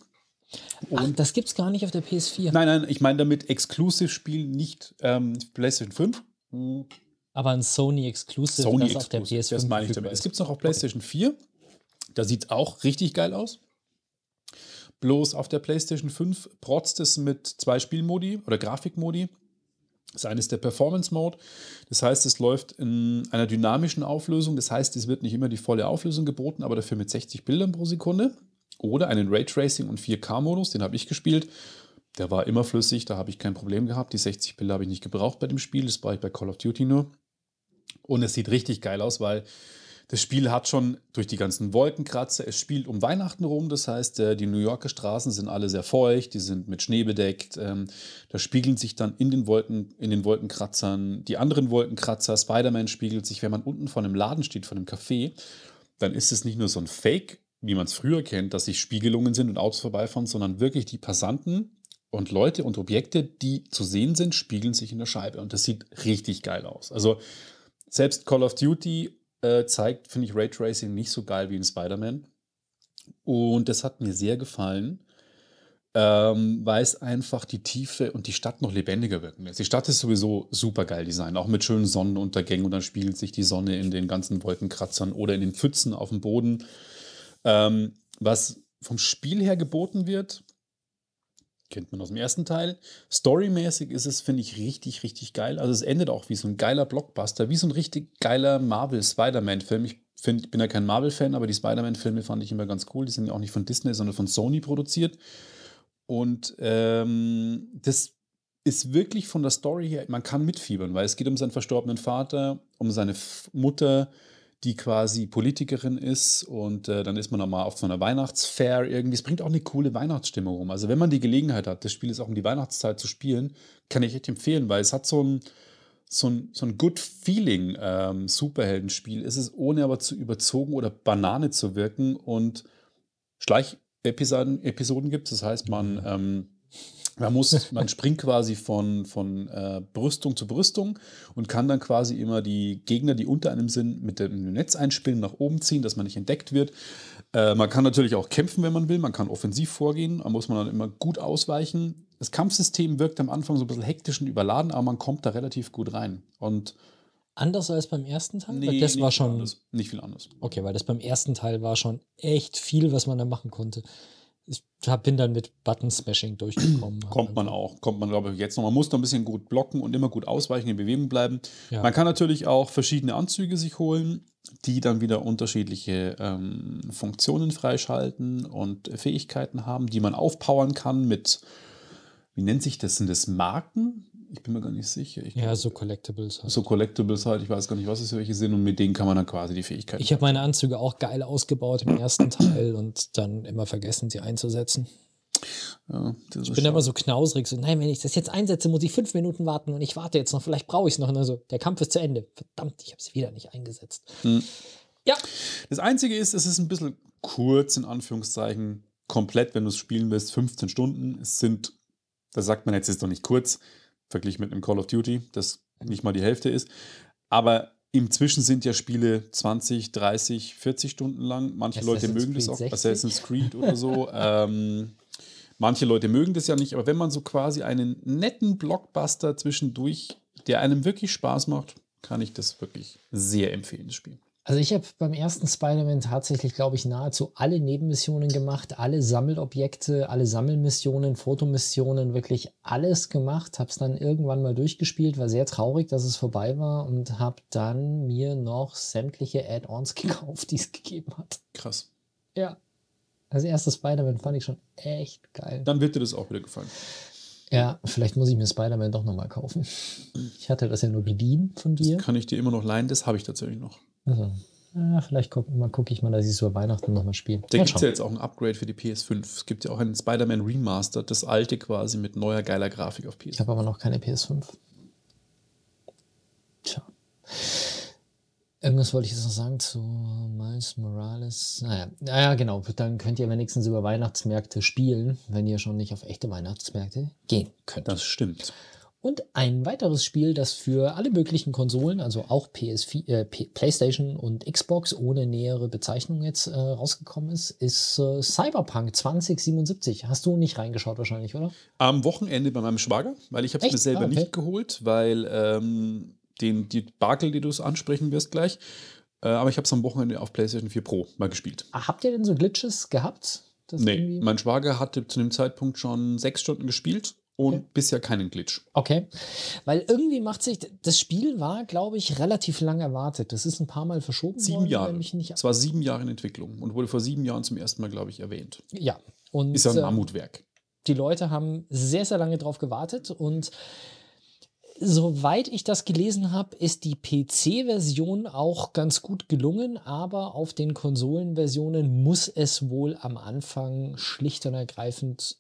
Speaker 2: Und Ach, das gibt's gar nicht auf der PS4.
Speaker 3: Nein, nein, ich meine damit Exclusive-Spiel, nicht ähm, PlayStation 5.
Speaker 2: Aber ein Sony Exclusive,
Speaker 3: Sony das auf der PS5 das meine ich damit. Es gibt es noch auf PlayStation okay. 4. Da sieht es auch richtig geil aus. Bloß auf der PlayStation 5 protzt es mit zwei Spielmodi oder Grafikmodi. Das eine ist der Performance Mode. Das heißt, es läuft in einer dynamischen Auflösung. Das heißt, es wird nicht immer die volle Auflösung geboten, aber dafür mit 60 Bildern pro Sekunde. Oder einen Raytracing und 4K-Modus, den habe ich gespielt. Der war immer flüssig, da habe ich kein Problem gehabt. Die 60 Bilder habe ich nicht gebraucht bei dem Spiel, das brauche ich bei Call of Duty nur. Und es sieht richtig geil aus, weil das Spiel hat schon durch die ganzen Wolkenkratzer, es spielt um Weihnachten rum, das heißt, äh, die New Yorker Straßen sind alle sehr feucht, die sind mit Schnee bedeckt. Ähm, da spiegeln sich dann in den, Wolken, in den Wolkenkratzern die anderen Wolkenkratzer. Spider-Man spiegelt sich, wenn man unten vor einem Laden steht, vor einem Café, dann ist es nicht nur so ein Fake, wie man es früher kennt, dass sich Spiegelungen sind und Autos vorbeifahren, sondern wirklich die Passanten und Leute und Objekte, die zu sehen sind, spiegeln sich in der Scheibe. Und das sieht richtig geil aus. Also selbst Call of Duty äh, zeigt, finde ich, Raytracing nicht so geil wie in Spider-Man. Und das hat mir sehr gefallen, ähm, weil es einfach die Tiefe und die Stadt noch lebendiger wirken lässt. Die Stadt ist sowieso super geil design, auch mit schönen Sonnenuntergängen und dann spiegelt sich die Sonne in den ganzen Wolkenkratzern oder in den Pfützen auf dem Boden. Ähm, was vom Spiel her geboten wird, kennt man aus dem ersten Teil. Storymäßig ist es, finde ich, richtig, richtig geil. Also es endet auch wie so ein geiler Blockbuster, wie so ein richtig geiler Marvel-Spider-Man-Film. Ich find, bin ja kein Marvel-Fan, aber die Spider-Man-Filme fand ich immer ganz cool. Die sind ja auch nicht von Disney, sondern von Sony produziert. Und ähm, das ist wirklich von der Story her, man kann mitfiebern, weil es geht um seinen verstorbenen Vater, um seine Mutter, die quasi Politikerin ist und äh, dann ist man nochmal auf so einer Weihnachtsfair irgendwie. Es bringt auch eine coole Weihnachtsstimmung rum. Also wenn man die Gelegenheit hat, das Spiel ist auch um die Weihnachtszeit zu spielen, kann ich echt empfehlen, weil es hat so ein, so ein, so ein Good Feeling ähm, Superheldenspiel. Es ist ohne aber zu überzogen oder Banane zu wirken und Schleichepisoden Episoden gibt es. Das heißt, man ähm, man muss, man springt quasi von, von äh, Brüstung zu Brüstung und kann dann quasi immer die Gegner, die unter einem sind, mit dem Netz einspielen, nach oben ziehen, dass man nicht entdeckt wird. Äh, man kann natürlich auch kämpfen, wenn man will. Man kann offensiv vorgehen. Da muss man dann immer gut ausweichen. Das Kampfsystem wirkt am Anfang so ein bisschen hektisch und überladen, aber man kommt da relativ gut rein. Und
Speaker 2: Anders als beim ersten Teil?
Speaker 3: Nee,
Speaker 2: das war schon.
Speaker 3: Anders. Nicht viel anders.
Speaker 2: Okay, weil das beim ersten Teil war schon echt viel, was man da machen konnte ich bin dann mit Button-Smashing durchgekommen.
Speaker 3: Kommt man auch, kommt man, glaube ich, jetzt noch. Man muss noch ein bisschen gut blocken und immer gut ausweichen, in Bewegung bleiben. Ja. Man kann natürlich auch verschiedene Anzüge sich holen, die dann wieder unterschiedliche ähm, Funktionen freischalten und Fähigkeiten haben, die man aufpowern kann mit, wie nennt sich das? Sind das Marken? Ich bin mir gar nicht sicher. Ich
Speaker 2: ja, so Collectibles
Speaker 3: halt. So Collectibles halt. Ich weiß gar nicht, was es welche sind und mit denen kann man dann quasi die Fähigkeiten.
Speaker 2: Ich habe meine Anzüge auch geil ausgebaut im ersten Teil und dann immer vergessen, sie einzusetzen. Ja, ich bin immer so knausrig, so, nein, wenn ich das jetzt einsetze, muss ich fünf Minuten warten und ich warte jetzt noch, vielleicht brauche ich es noch. Und also, der Kampf ist zu Ende. Verdammt, ich habe es wieder nicht eingesetzt. Hm.
Speaker 3: Ja. Das Einzige ist, es ist ein bisschen kurz, in Anführungszeichen, komplett, wenn du es spielen willst, 15 Stunden. Es sind, da sagt man jetzt, ist doch nicht kurz, verglichen mit einem Call of Duty, das nicht mal die Hälfte ist. Aber inzwischen sind ja Spiele 20, 30, 40 Stunden lang. Manche Assassin's Leute mögen Creed das auch. 60? Assassin's Creed oder so. ähm, manche Leute mögen das ja nicht. Aber wenn man so quasi einen netten Blockbuster zwischendurch, der einem wirklich Spaß macht, kann ich das wirklich sehr empfehlen, das Spiel.
Speaker 2: Also ich habe beim ersten Spider-Man tatsächlich, glaube ich, nahezu alle Nebenmissionen gemacht, alle Sammelobjekte, alle Sammelmissionen, Fotomissionen, wirklich alles gemacht. Habe es dann irgendwann mal durchgespielt, war sehr traurig, dass es vorbei war und habe dann mir noch sämtliche Add-ons gekauft, die es gegeben hat.
Speaker 3: Krass.
Speaker 2: Ja. Das erste Spider-Man fand ich schon echt geil.
Speaker 3: Dann wird dir das auch wieder gefallen.
Speaker 2: Ja, vielleicht muss ich mir Spider-Man doch nochmal kaufen. Ich hatte das ja nur geliehen von dir.
Speaker 3: Das kann ich dir immer noch leihen, das habe ich tatsächlich noch.
Speaker 2: Also, ja, vielleicht gucke guck ich mal, dass ich es über Weihnachten nochmal spiele.
Speaker 3: Da gibt es ja jetzt auch ein Upgrade für die PS5. Es gibt ja auch einen Spider-Man Remaster, das alte quasi mit neuer geiler Grafik auf PS5.
Speaker 2: Ich habe aber noch keine PS5. Tja. Irgendwas wollte ich jetzt noch sagen zu Miles Morales. Naja, naja, genau. Dann könnt ihr wenigstens über Weihnachtsmärkte spielen, wenn ihr schon nicht auf echte Weihnachtsmärkte gehen könnt.
Speaker 3: Das stimmt.
Speaker 2: Und ein weiteres Spiel, das für alle möglichen Konsolen, also auch PS4, äh, PlayStation und Xbox ohne nähere Bezeichnung jetzt äh, rausgekommen ist, ist äh, Cyberpunk 2077. Hast du nicht reingeschaut wahrscheinlich, oder?
Speaker 3: Am Wochenende bei meinem Schwager, weil ich habe es mir selber ah, okay. nicht geholt, weil ähm, den, die Bakel, die du es ansprechen wirst gleich, äh, aber ich habe es am Wochenende auf PlayStation 4 Pro mal gespielt.
Speaker 2: Ach, habt ihr denn so Glitches gehabt?
Speaker 3: nee, mein Schwager hatte zu dem Zeitpunkt schon sechs Stunden gespielt und okay. bisher keinen Glitch.
Speaker 2: Okay. Weil irgendwie macht sich, das Spiel war, glaube ich, relativ lang erwartet. Das ist ein paar Mal verschoben
Speaker 3: sieben worden. Jahre. Mich nicht es war sieben Jahre in Entwicklung und wurde vor sieben Jahren zum ersten Mal, glaube ich, erwähnt.
Speaker 2: Ja.
Speaker 3: Und, ist ja ein ähm, Mammutwerk.
Speaker 2: Die Leute haben sehr, sehr lange drauf gewartet und soweit ich das gelesen habe, ist die PC-Version auch ganz gut gelungen, aber auf den Konsolenversionen muss es wohl am Anfang schlicht und ergreifend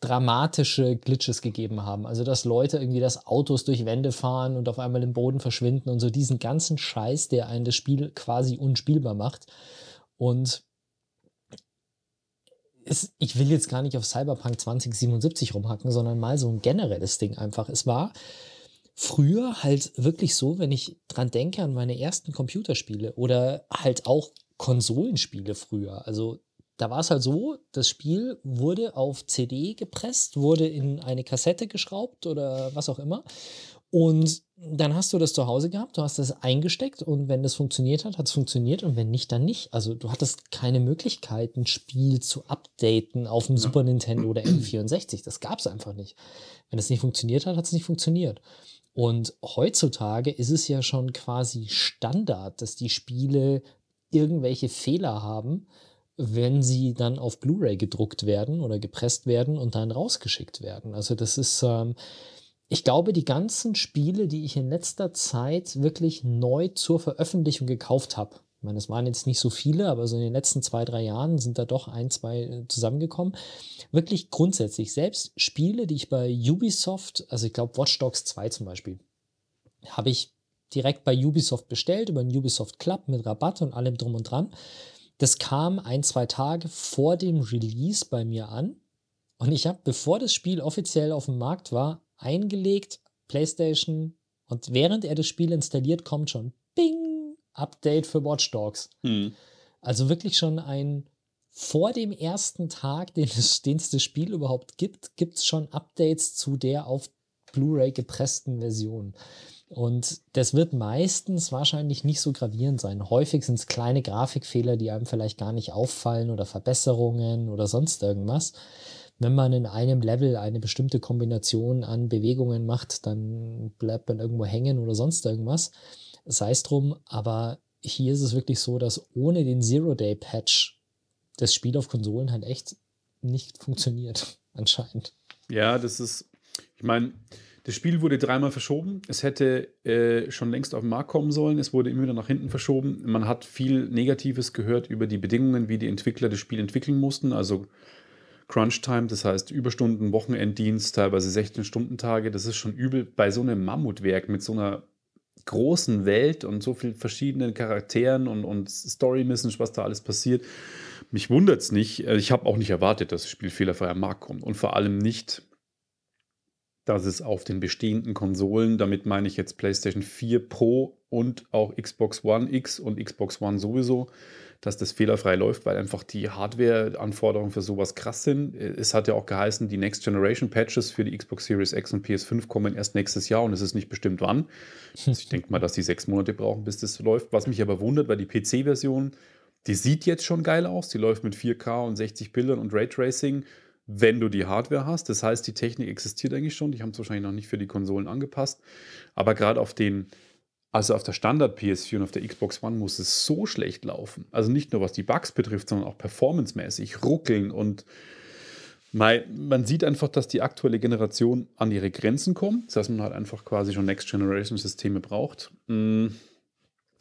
Speaker 2: dramatische Glitches gegeben haben. Also, dass Leute irgendwie das Autos durch Wände fahren und auf einmal im Boden verschwinden und so diesen ganzen Scheiß, der einen das Spiel quasi unspielbar macht. Und es, ich will jetzt gar nicht auf Cyberpunk 2077 rumhacken, sondern mal so ein generelles Ding einfach. Es war früher halt wirklich so, wenn ich dran denke an meine ersten Computerspiele oder halt auch Konsolenspiele früher. Also da war es halt so, das Spiel wurde auf CD gepresst, wurde in eine Kassette geschraubt oder was auch immer. Und dann hast du das zu Hause gehabt, du hast das eingesteckt und wenn das funktioniert hat, hat es funktioniert und wenn nicht, dann nicht. Also du hattest keine Möglichkeit, ein Spiel zu updaten auf dem ja. Super Nintendo oder N64. Das gab es einfach nicht. Wenn es nicht funktioniert hat, hat es nicht funktioniert. Und heutzutage ist es ja schon quasi Standard, dass die Spiele irgendwelche Fehler haben wenn sie dann auf Blu-ray gedruckt werden oder gepresst werden und dann rausgeschickt werden. Also das ist, ähm, ich glaube, die ganzen Spiele, die ich in letzter Zeit wirklich neu zur Veröffentlichung gekauft habe, ich meine, es waren jetzt nicht so viele, aber so in den letzten zwei, drei Jahren sind da doch ein, zwei äh, zusammengekommen. Wirklich grundsätzlich, selbst Spiele, die ich bei Ubisoft, also ich glaube Watch Dogs 2 zum Beispiel, habe ich direkt bei Ubisoft bestellt, über den Ubisoft Club mit Rabatt und allem drum und dran. Das kam ein, zwei Tage vor dem Release bei mir an. Und ich habe, bevor das Spiel offiziell auf dem Markt war, eingelegt, PlayStation. Und während er das Spiel installiert, kommt schon Bing, Update für Watch Dogs. Hm. Also wirklich schon ein vor dem ersten Tag, den es, den es das Spiel überhaupt gibt, gibt es schon Updates zu der auf Blu-ray gepressten Version. Und das wird meistens wahrscheinlich nicht so gravierend sein. Häufig sind es kleine Grafikfehler, die einem vielleicht gar nicht auffallen oder Verbesserungen oder sonst irgendwas. Wenn man in einem Level eine bestimmte Kombination an Bewegungen macht, dann bleibt man irgendwo hängen oder sonst irgendwas. Sei es drum, aber hier ist es wirklich so, dass ohne den Zero-Day-Patch das Spiel auf Konsolen halt echt nicht funktioniert, anscheinend.
Speaker 3: Ja, das ist, ich meine, das Spiel wurde dreimal verschoben. Es hätte äh, schon längst auf den Markt kommen sollen. Es wurde immer wieder nach hinten verschoben. Man hat viel Negatives gehört über die Bedingungen, wie die Entwickler das Spiel entwickeln mussten. Also Crunch-Time, das heißt Überstunden, Wochenenddienst, teilweise 16-Stunden-Tage. Das ist schon übel bei so einem Mammutwerk mit so einer großen Welt und so vielen verschiedenen Charakteren und, und Story-Missen, was da alles passiert. Mich wundert es nicht. Äh, ich habe auch nicht erwartet, dass das Spiel fehlerfrei am Markt kommt. Und vor allem nicht dass es auf den bestehenden Konsolen, damit meine ich jetzt PlayStation 4 Pro und auch Xbox One X und Xbox One sowieso, dass das fehlerfrei läuft, weil einfach die Hardware-Anforderungen für sowas krass sind. Es hat ja auch geheißen, die Next Generation Patches für die Xbox Series X und PS5 kommen erst nächstes Jahr und es ist nicht bestimmt wann. Also ich denke mal, dass die sechs Monate brauchen, bis das läuft. Was mich aber wundert, weil die PC-Version, die sieht jetzt schon geil aus. Die läuft mit 4K und 60 Bildern und Raytracing, wenn du die Hardware hast. Das heißt, die Technik existiert eigentlich schon. Die haben es wahrscheinlich noch nicht für die Konsolen angepasst. Aber gerade auf den also auf der Standard PS4 und auf der Xbox One muss es so schlecht laufen. Also nicht nur was die Bugs betrifft, sondern auch performancemäßig ruckeln und man sieht einfach, dass die aktuelle Generation an ihre Grenzen kommt. Das heißt, man halt einfach quasi schon Next Generation Systeme braucht. Mm,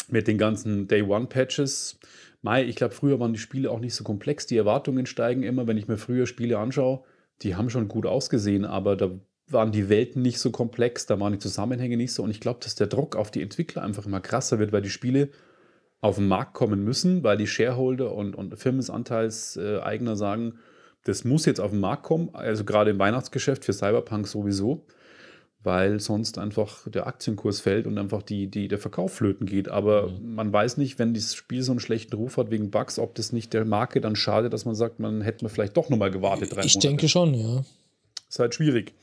Speaker 3: mit den ganzen Day One Patches. Mai, ich glaube, früher waren die Spiele auch nicht so komplex. Die Erwartungen steigen immer, wenn ich mir früher Spiele anschaue. Die haben schon gut ausgesehen, aber da waren die Welten nicht so komplex, da waren die Zusammenhänge nicht so. Und ich glaube, dass der Druck auf die Entwickler einfach immer krasser wird, weil die Spiele auf den Markt kommen müssen, weil die Shareholder und, und Firmenanteilseigner sagen, das muss jetzt auf den Markt kommen, also gerade im Weihnachtsgeschäft für Cyberpunk sowieso, weil sonst einfach der Aktienkurs fällt und einfach die, die, der Verkauf flöten geht. Aber mhm. man weiß nicht, wenn dieses Spiel so einen schlechten Ruf hat wegen Bugs, ob das nicht der Marke dann schadet, dass man sagt, man hätte man vielleicht doch nochmal gewartet.
Speaker 2: Drei ich Monate. denke schon, ja.
Speaker 3: Ist halt schwierig.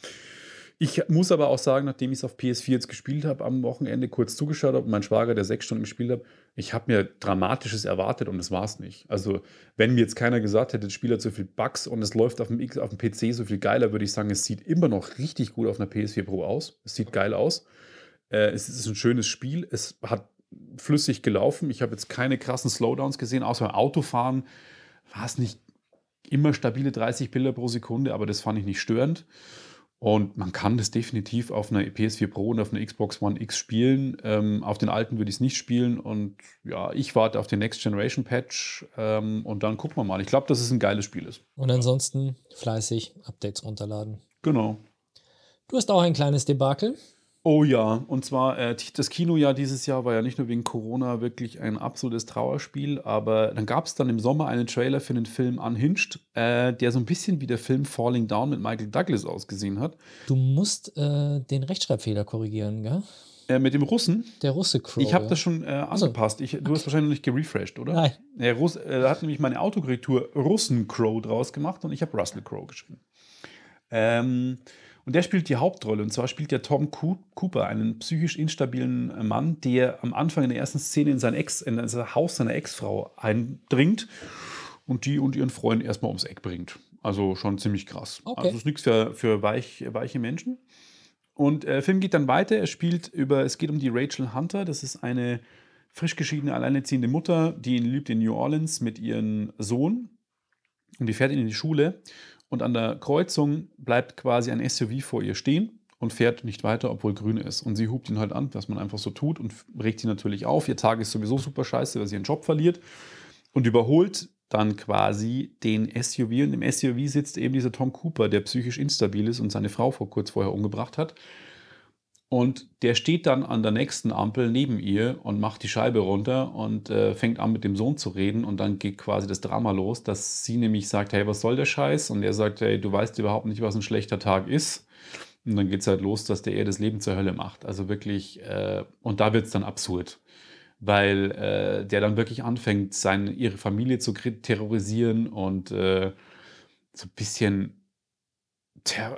Speaker 3: Ich muss aber auch sagen, nachdem ich es auf PS4 jetzt gespielt habe, am Wochenende kurz zugeschaut habe, mein Schwager, der sechs Stunden gespielt hat, ich habe mir Dramatisches erwartet und das war es nicht. Also, wenn mir jetzt keiner gesagt hätte, das Spiel hat so viel Bugs und es läuft auf dem, X, auf dem PC so viel geiler, würde ich sagen, es sieht immer noch richtig gut auf einer PS4 Pro aus. Es sieht geil aus. Äh, es ist ein schönes Spiel. Es hat flüssig gelaufen. Ich habe jetzt keine krassen Slowdowns gesehen, außer beim Autofahren war es nicht immer stabile 30 Bilder pro Sekunde, aber das fand ich nicht störend. Und man kann das definitiv auf einer PS4 Pro und auf einer Xbox One X spielen. Ähm, auf den alten würde ich es nicht spielen. Und ja, ich warte auf den Next Generation Patch ähm, und dann gucken wir mal. Ich glaube, dass es ein geiles Spiel ist.
Speaker 2: Und ansonsten fleißig Updates runterladen.
Speaker 3: Genau.
Speaker 2: Du hast auch ein kleines Debakel.
Speaker 3: Oh ja, und zwar äh, das Kinojahr dieses Jahr war ja nicht nur wegen Corona wirklich ein absolutes Trauerspiel, aber dann gab es dann im Sommer einen Trailer für den Film Unhinged, äh, der so ein bisschen wie der Film Falling Down mit Michael Douglas ausgesehen hat.
Speaker 2: Du musst äh, den Rechtschreibfehler korrigieren, gell?
Speaker 3: Äh, mit dem Russen?
Speaker 2: Der Russe Crow.
Speaker 3: Ich habe das schon äh, angepasst. Ich, du okay. hast wahrscheinlich noch nicht gerefreshed, oder?
Speaker 2: Nein.
Speaker 3: Der Russ, äh, hat nämlich meine Autokorrektur Russen Crow draus gemacht und ich habe Russell Crow geschrieben. Ähm, und der spielt die Hauptrolle. Und zwar spielt der Tom Cooper, einen psychisch instabilen äh, Mann, der am Anfang in der ersten Szene in sein, Ex, in das Haus seiner Ex-Frau eindringt und die und ihren Freund erstmal ums Eck bringt. Also schon ziemlich krass. Okay. Also ist nichts für, für weich, weiche Menschen. Und äh, der Film geht dann weiter. Er spielt über, es geht um die Rachel Hunter. Das ist eine frisch geschiedene, alleinerziehende Mutter, die lebt in New Orleans mit ihrem Sohn. Und die fährt ihn in die Schule. Und an der Kreuzung bleibt quasi ein SUV vor ihr stehen und fährt nicht weiter, obwohl grün ist. Und sie hupt ihn halt an, was man einfach so tut und regt ihn natürlich auf. Ihr Tag ist sowieso super scheiße, weil sie ihren Job verliert und überholt dann quasi den SUV. Und im SUV sitzt eben dieser Tom Cooper, der psychisch instabil ist und seine Frau vor kurz vorher umgebracht hat. Und der steht dann an der nächsten Ampel neben ihr und macht die Scheibe runter und äh, fängt an mit dem Sohn zu reden. Und dann geht quasi das Drama los, dass sie nämlich sagt, hey, was soll der Scheiß? Und er sagt, hey, du weißt überhaupt nicht, was ein schlechter Tag ist. Und dann geht es halt los, dass der eher das Leben zur Hölle macht. Also wirklich, äh, und da wird es dann absurd. Weil äh, der dann wirklich anfängt, seine, ihre Familie zu terrorisieren und äh, so ein bisschen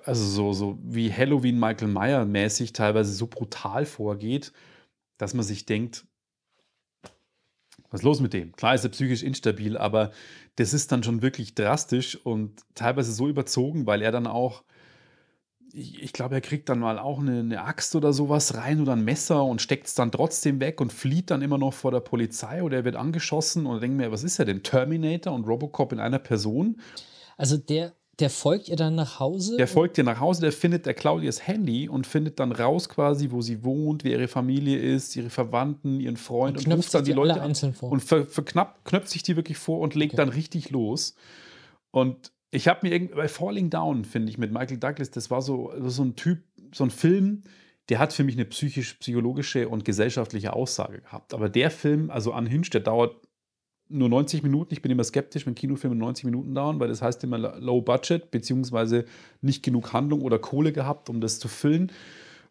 Speaker 3: also so, so wie Halloween Michael Meyer mäßig teilweise so brutal vorgeht, dass man sich denkt, was ist los mit dem? Klar ist er psychisch instabil, aber das ist dann schon wirklich drastisch und teilweise so überzogen, weil er dann auch, ich, ich glaube, er kriegt dann mal auch eine, eine, Axt oder sowas rein oder ein Messer und steckt es dann trotzdem weg und flieht dann immer noch vor der Polizei oder er wird angeschossen und denkt mir, was ist er denn? Terminator und Robocop in einer Person?
Speaker 2: Also der, der folgt ihr dann nach Hause?
Speaker 3: Der folgt ihr nach Hause, der findet der Claudias Handy und findet dann raus quasi, wo sie wohnt, wer ihre Familie ist, ihre Verwandten, ihren Freund
Speaker 2: und, und ruft dann die, die Leute einzeln vor.
Speaker 3: und ver, verknappt, knöpft sich die wirklich vor und legt okay. dann richtig los. Und ich habe mir irgendwie bei Falling Down, finde ich, mit Michael Douglas, das war so, so ein Typ, so ein Film, der hat für mich eine psychisch-psychologische und gesellschaftliche Aussage gehabt. Aber der Film, also Unhinged, der dauert nur 90 Minuten. Ich bin immer skeptisch, wenn Kinofilme 90 Minuten dauern, weil das heißt immer low budget, beziehungsweise nicht genug Handlung oder Kohle gehabt, um das zu füllen.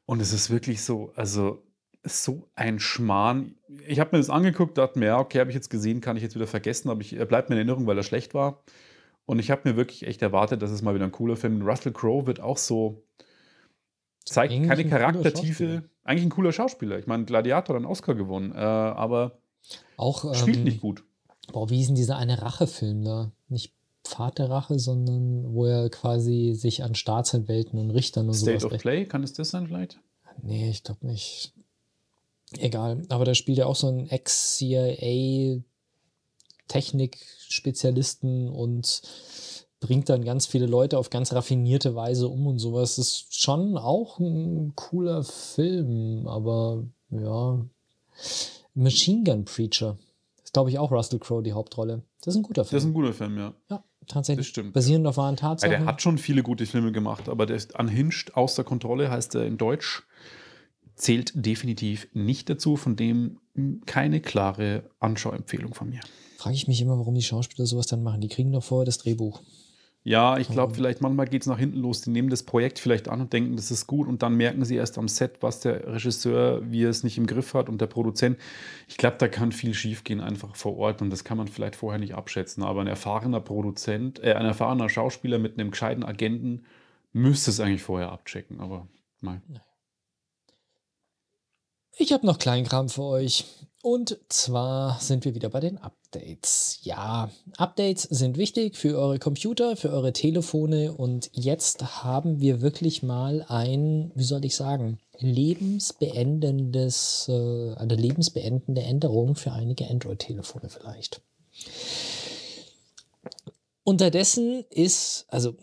Speaker 3: Und es ist wirklich so, also so ein Schmarrn. Ich habe mir das angeguckt, dachte mir, ja, okay, habe ich jetzt gesehen, kann ich jetzt wieder vergessen, aber ich, er bleibt mir in Erinnerung, weil er schlecht war. Und ich habe mir wirklich echt erwartet, dass es mal wieder ein cooler Film. Russell Crowe wird auch so, zeigt
Speaker 2: Eigentlich
Speaker 3: keine Charaktertiefe. Eigentlich ein cooler Schauspieler. Ich meine, Gladiator hat einen Oscar gewonnen, äh, aber
Speaker 2: Auch,
Speaker 3: spielt
Speaker 2: ähm,
Speaker 3: nicht gut.
Speaker 2: Boah, wie hieß denn dieser eine Rachefilm da? Nicht Pfad der Rache, sondern wo er quasi sich an Staatsanwälten und Richtern und
Speaker 3: State
Speaker 2: sowas
Speaker 3: of Play, kann es das sein vielleicht?
Speaker 2: Nee, ich glaube nicht. Egal. Aber da spielt ja auch so ein Ex-CIA Technik-Spezialisten und bringt dann ganz viele Leute auf ganz raffinierte Weise um und sowas. Das ist schon auch ein cooler Film, aber ja. Machine Gun Preacher. Ist, glaube ich, auch Russell Crowe die Hauptrolle. Das ist ein guter
Speaker 3: Das ist
Speaker 2: Film.
Speaker 3: ein guter Film, ja.
Speaker 2: ja, tatsächlich.
Speaker 3: das stimmt,
Speaker 2: Basierend auf wahren
Speaker 3: Ja,
Speaker 2: Tatsachen.
Speaker 3: der hat schon viele gute Filme gemacht, aber der ist unhinged, außer Kontrolle, heißt er in Deutsch. Zählt definitiv nicht dazu, von dem keine klare Anschauempfehlung von mir.
Speaker 2: Frage ich mich immer, warum die Schauspieler sowas dann machen. Die kriegen doch vorher das Drehbuch.
Speaker 3: Ja, ich glaube,
Speaker 2: Ähm.
Speaker 3: vielleicht manchmal geht es nach hinten los. Die nehmen das Projekt vielleicht an und denken, das ist gut und dann merken sie erst am Set, was der Regisseur, wie er es nicht im Griff hat und der Produzent. Ich glaube, da kann viel schiefgehen einfach vor Ort und das kann man vielleicht vorher nicht abschätzen. Aber ein erfahrener Produzent, äh, ein erfahrener Schauspieler mit einem gescheiten Agenten müsste es eigentlich vorher abchecken. Aber nein.
Speaker 2: Ich habe noch Kleinkram für euch. Und zwar sind wir wieder bei den Updates. Ja, Updates sind wichtig für eure Computer, für eure Telefone. Und jetzt haben wir wirklich mal ein, wie soll ich sagen, lebensbeendendes, äh, eine lebensbeendende Änderung für einige Android-Telefone vielleicht. Unterdessen ist, also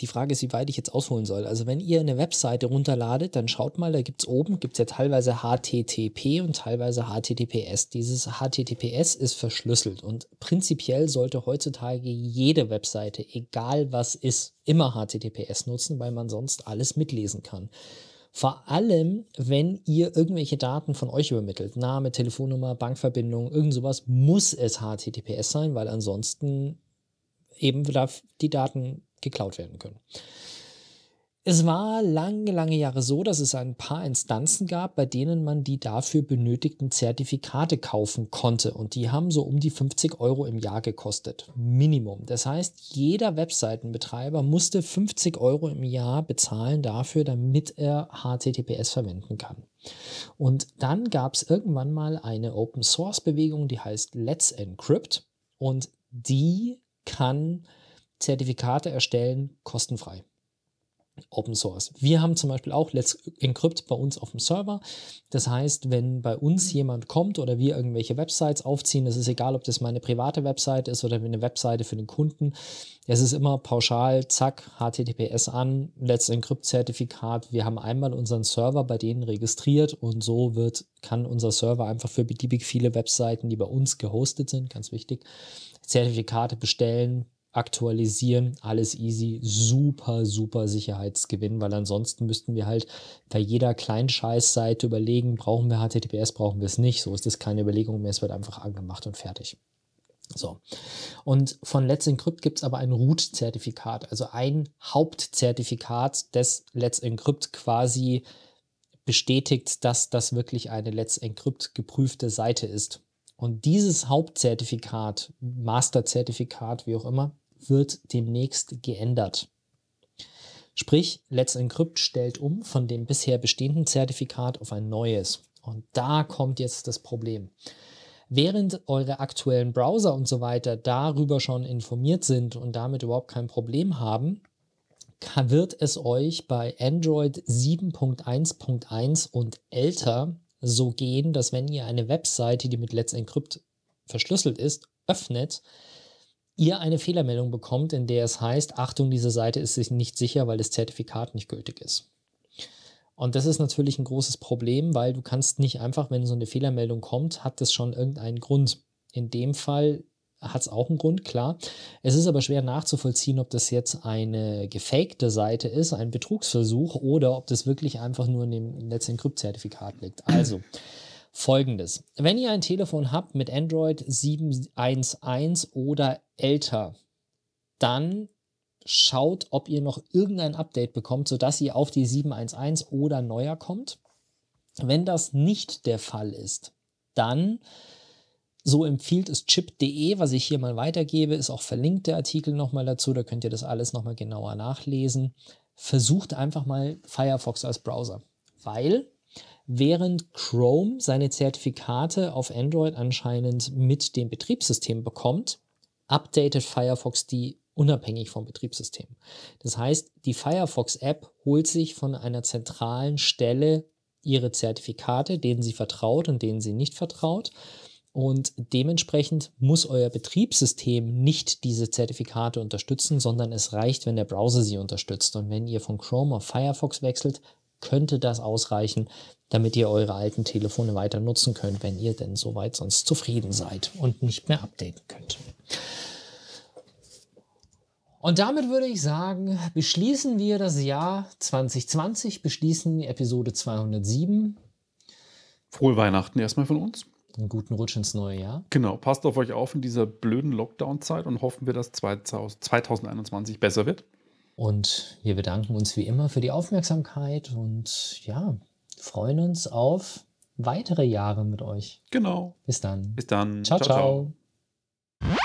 Speaker 2: die Frage ist, wie weit ich jetzt ausholen soll. Also wenn ihr eine Webseite runterladet, dann schaut mal, da gibt es oben, gibt es ja teilweise HTTP und teilweise HTTPS. Dieses HTTPS ist verschlüsselt und prinzipiell sollte heutzutage jede Webseite, egal was ist, immer HTTPS nutzen, weil man sonst alles mitlesen kann. Vor allem, wenn ihr irgendwelche Daten von euch übermittelt, Name, Telefonnummer, Bankverbindung, irgend sowas, muss es HTTPS sein, weil ansonsten eben die Daten geklaut werden können. Es war lange, lange Jahre so, dass es ein paar Instanzen gab, bei denen man die dafür benötigten Zertifikate kaufen konnte. Und die haben so um die 50 Euro im Jahr gekostet. Minimum. Das heißt, jeder Webseitenbetreiber musste 50 Euro im Jahr bezahlen dafür, damit er HTTPS verwenden kann. Und dann gab es irgendwann mal eine Open Source Bewegung, die heißt Let's Encrypt. Und die kann Zertifikate erstellen, kostenfrei. Open Source. Wir haben zum Beispiel auch Let's Encrypt bei uns auf dem Server. Das heißt, wenn bei uns jemand kommt oder wir irgendwelche Websites aufziehen, es ist egal, ob das meine private Webseite ist oder eine Webseite für den Kunden, es ist immer pauschal, zack, HTTPS an, Let's Encrypt Zertifikat. Wir haben einmal unseren Server bei denen registriert und so wird, kann unser Server einfach für beliebig viele Webseiten, die bei uns gehostet sind, ganz wichtig, Zertifikate bestellen, aktualisieren, alles easy, super, super Sicherheitsgewinn, weil ansonsten müssten wir halt bei jeder kleinen Scheißseite überlegen, brauchen wir HTTPS, brauchen wir es nicht. So ist das keine Überlegung mehr, es wird einfach angemacht und fertig. So. Und von Let's Encrypt gibt es aber ein Root-Zertifikat, also ein Hauptzertifikat des Let's Encrypt quasi bestätigt, dass das wirklich eine Let's Encrypt geprüfte Seite ist. Und dieses Hauptzertifikat, Masterzertifikat, wie auch immer, wird demnächst geändert. Sprich, Let's Encrypt stellt um von dem bisher bestehenden Zertifikat auf ein neues. Und da kommt jetzt das Problem. Während eure aktuellen Browser und so weiter darüber schon informiert sind und damit überhaupt kein Problem haben, wird es euch bei Android 7.1.1 und älter so gehen, dass wenn ihr eine Webseite, die mit Let's Encrypt verschlüsselt ist, öffnet, ihr eine Fehlermeldung bekommt, in der es heißt, Achtung, diese Seite ist sich nicht sicher, weil das Zertifikat nicht gültig ist. Und das ist natürlich ein großes Problem, weil du kannst nicht einfach, wenn so eine Fehlermeldung kommt, hat das schon irgendeinen Grund. In dem Fall hat es auch einen Grund, klar. Es ist aber schwer nachzuvollziehen, ob das jetzt eine gefakte Seite ist, ein Betrugsversuch oder ob das wirklich einfach nur in dem Let's Encrypt-Zertifikat liegt. Also, folgendes. Wenn ihr ein Telefon habt mit Android 7.1.1 oder älter, dann schaut, ob ihr noch irgendein Update bekommt, sodass ihr auf die 7.1.1 oder neuer kommt. Wenn das nicht der Fall ist, dann so empfiehlt es chip.de, was ich hier mal weitergebe, ist auch verlinkt der Artikel nochmal dazu, da könnt ihr das alles nochmal genauer nachlesen. Versucht einfach mal Firefox als Browser, weil während Chrome seine Zertifikate auf Android anscheinend mit dem Betriebssystem bekommt, updatet Firefox die unabhängig vom Betriebssystem. Das heißt, die Firefox-App holt sich von einer zentralen Stelle ihre Zertifikate, denen sie vertraut und denen sie nicht vertraut und dementsprechend muss euer Betriebssystem nicht diese Zertifikate unterstützen, sondern es reicht, wenn der Browser sie unterstützt. Und wenn ihr von Chrome auf Firefox wechselt, könnte das ausreichen, damit ihr eure alten Telefone weiter nutzen könnt, wenn ihr denn soweit sonst zufrieden seid und nicht mehr updaten könnt. Und damit würde ich sagen, beschließen wir das Jahr 2020, beschließen Episode 207.
Speaker 3: Frohe Weihnachten erstmal von uns
Speaker 2: einen guten Rutsch ins neue Jahr.
Speaker 3: Genau, passt auf euch auf in dieser blöden Lockdown-Zeit und hoffen wir, dass 2021 besser wird.
Speaker 2: Und wir bedanken uns wie immer für die Aufmerksamkeit und ja, freuen uns auf weitere Jahre mit euch.
Speaker 3: Genau.
Speaker 2: Bis dann.
Speaker 3: Bis dann.
Speaker 2: ciao. ciao. ciao.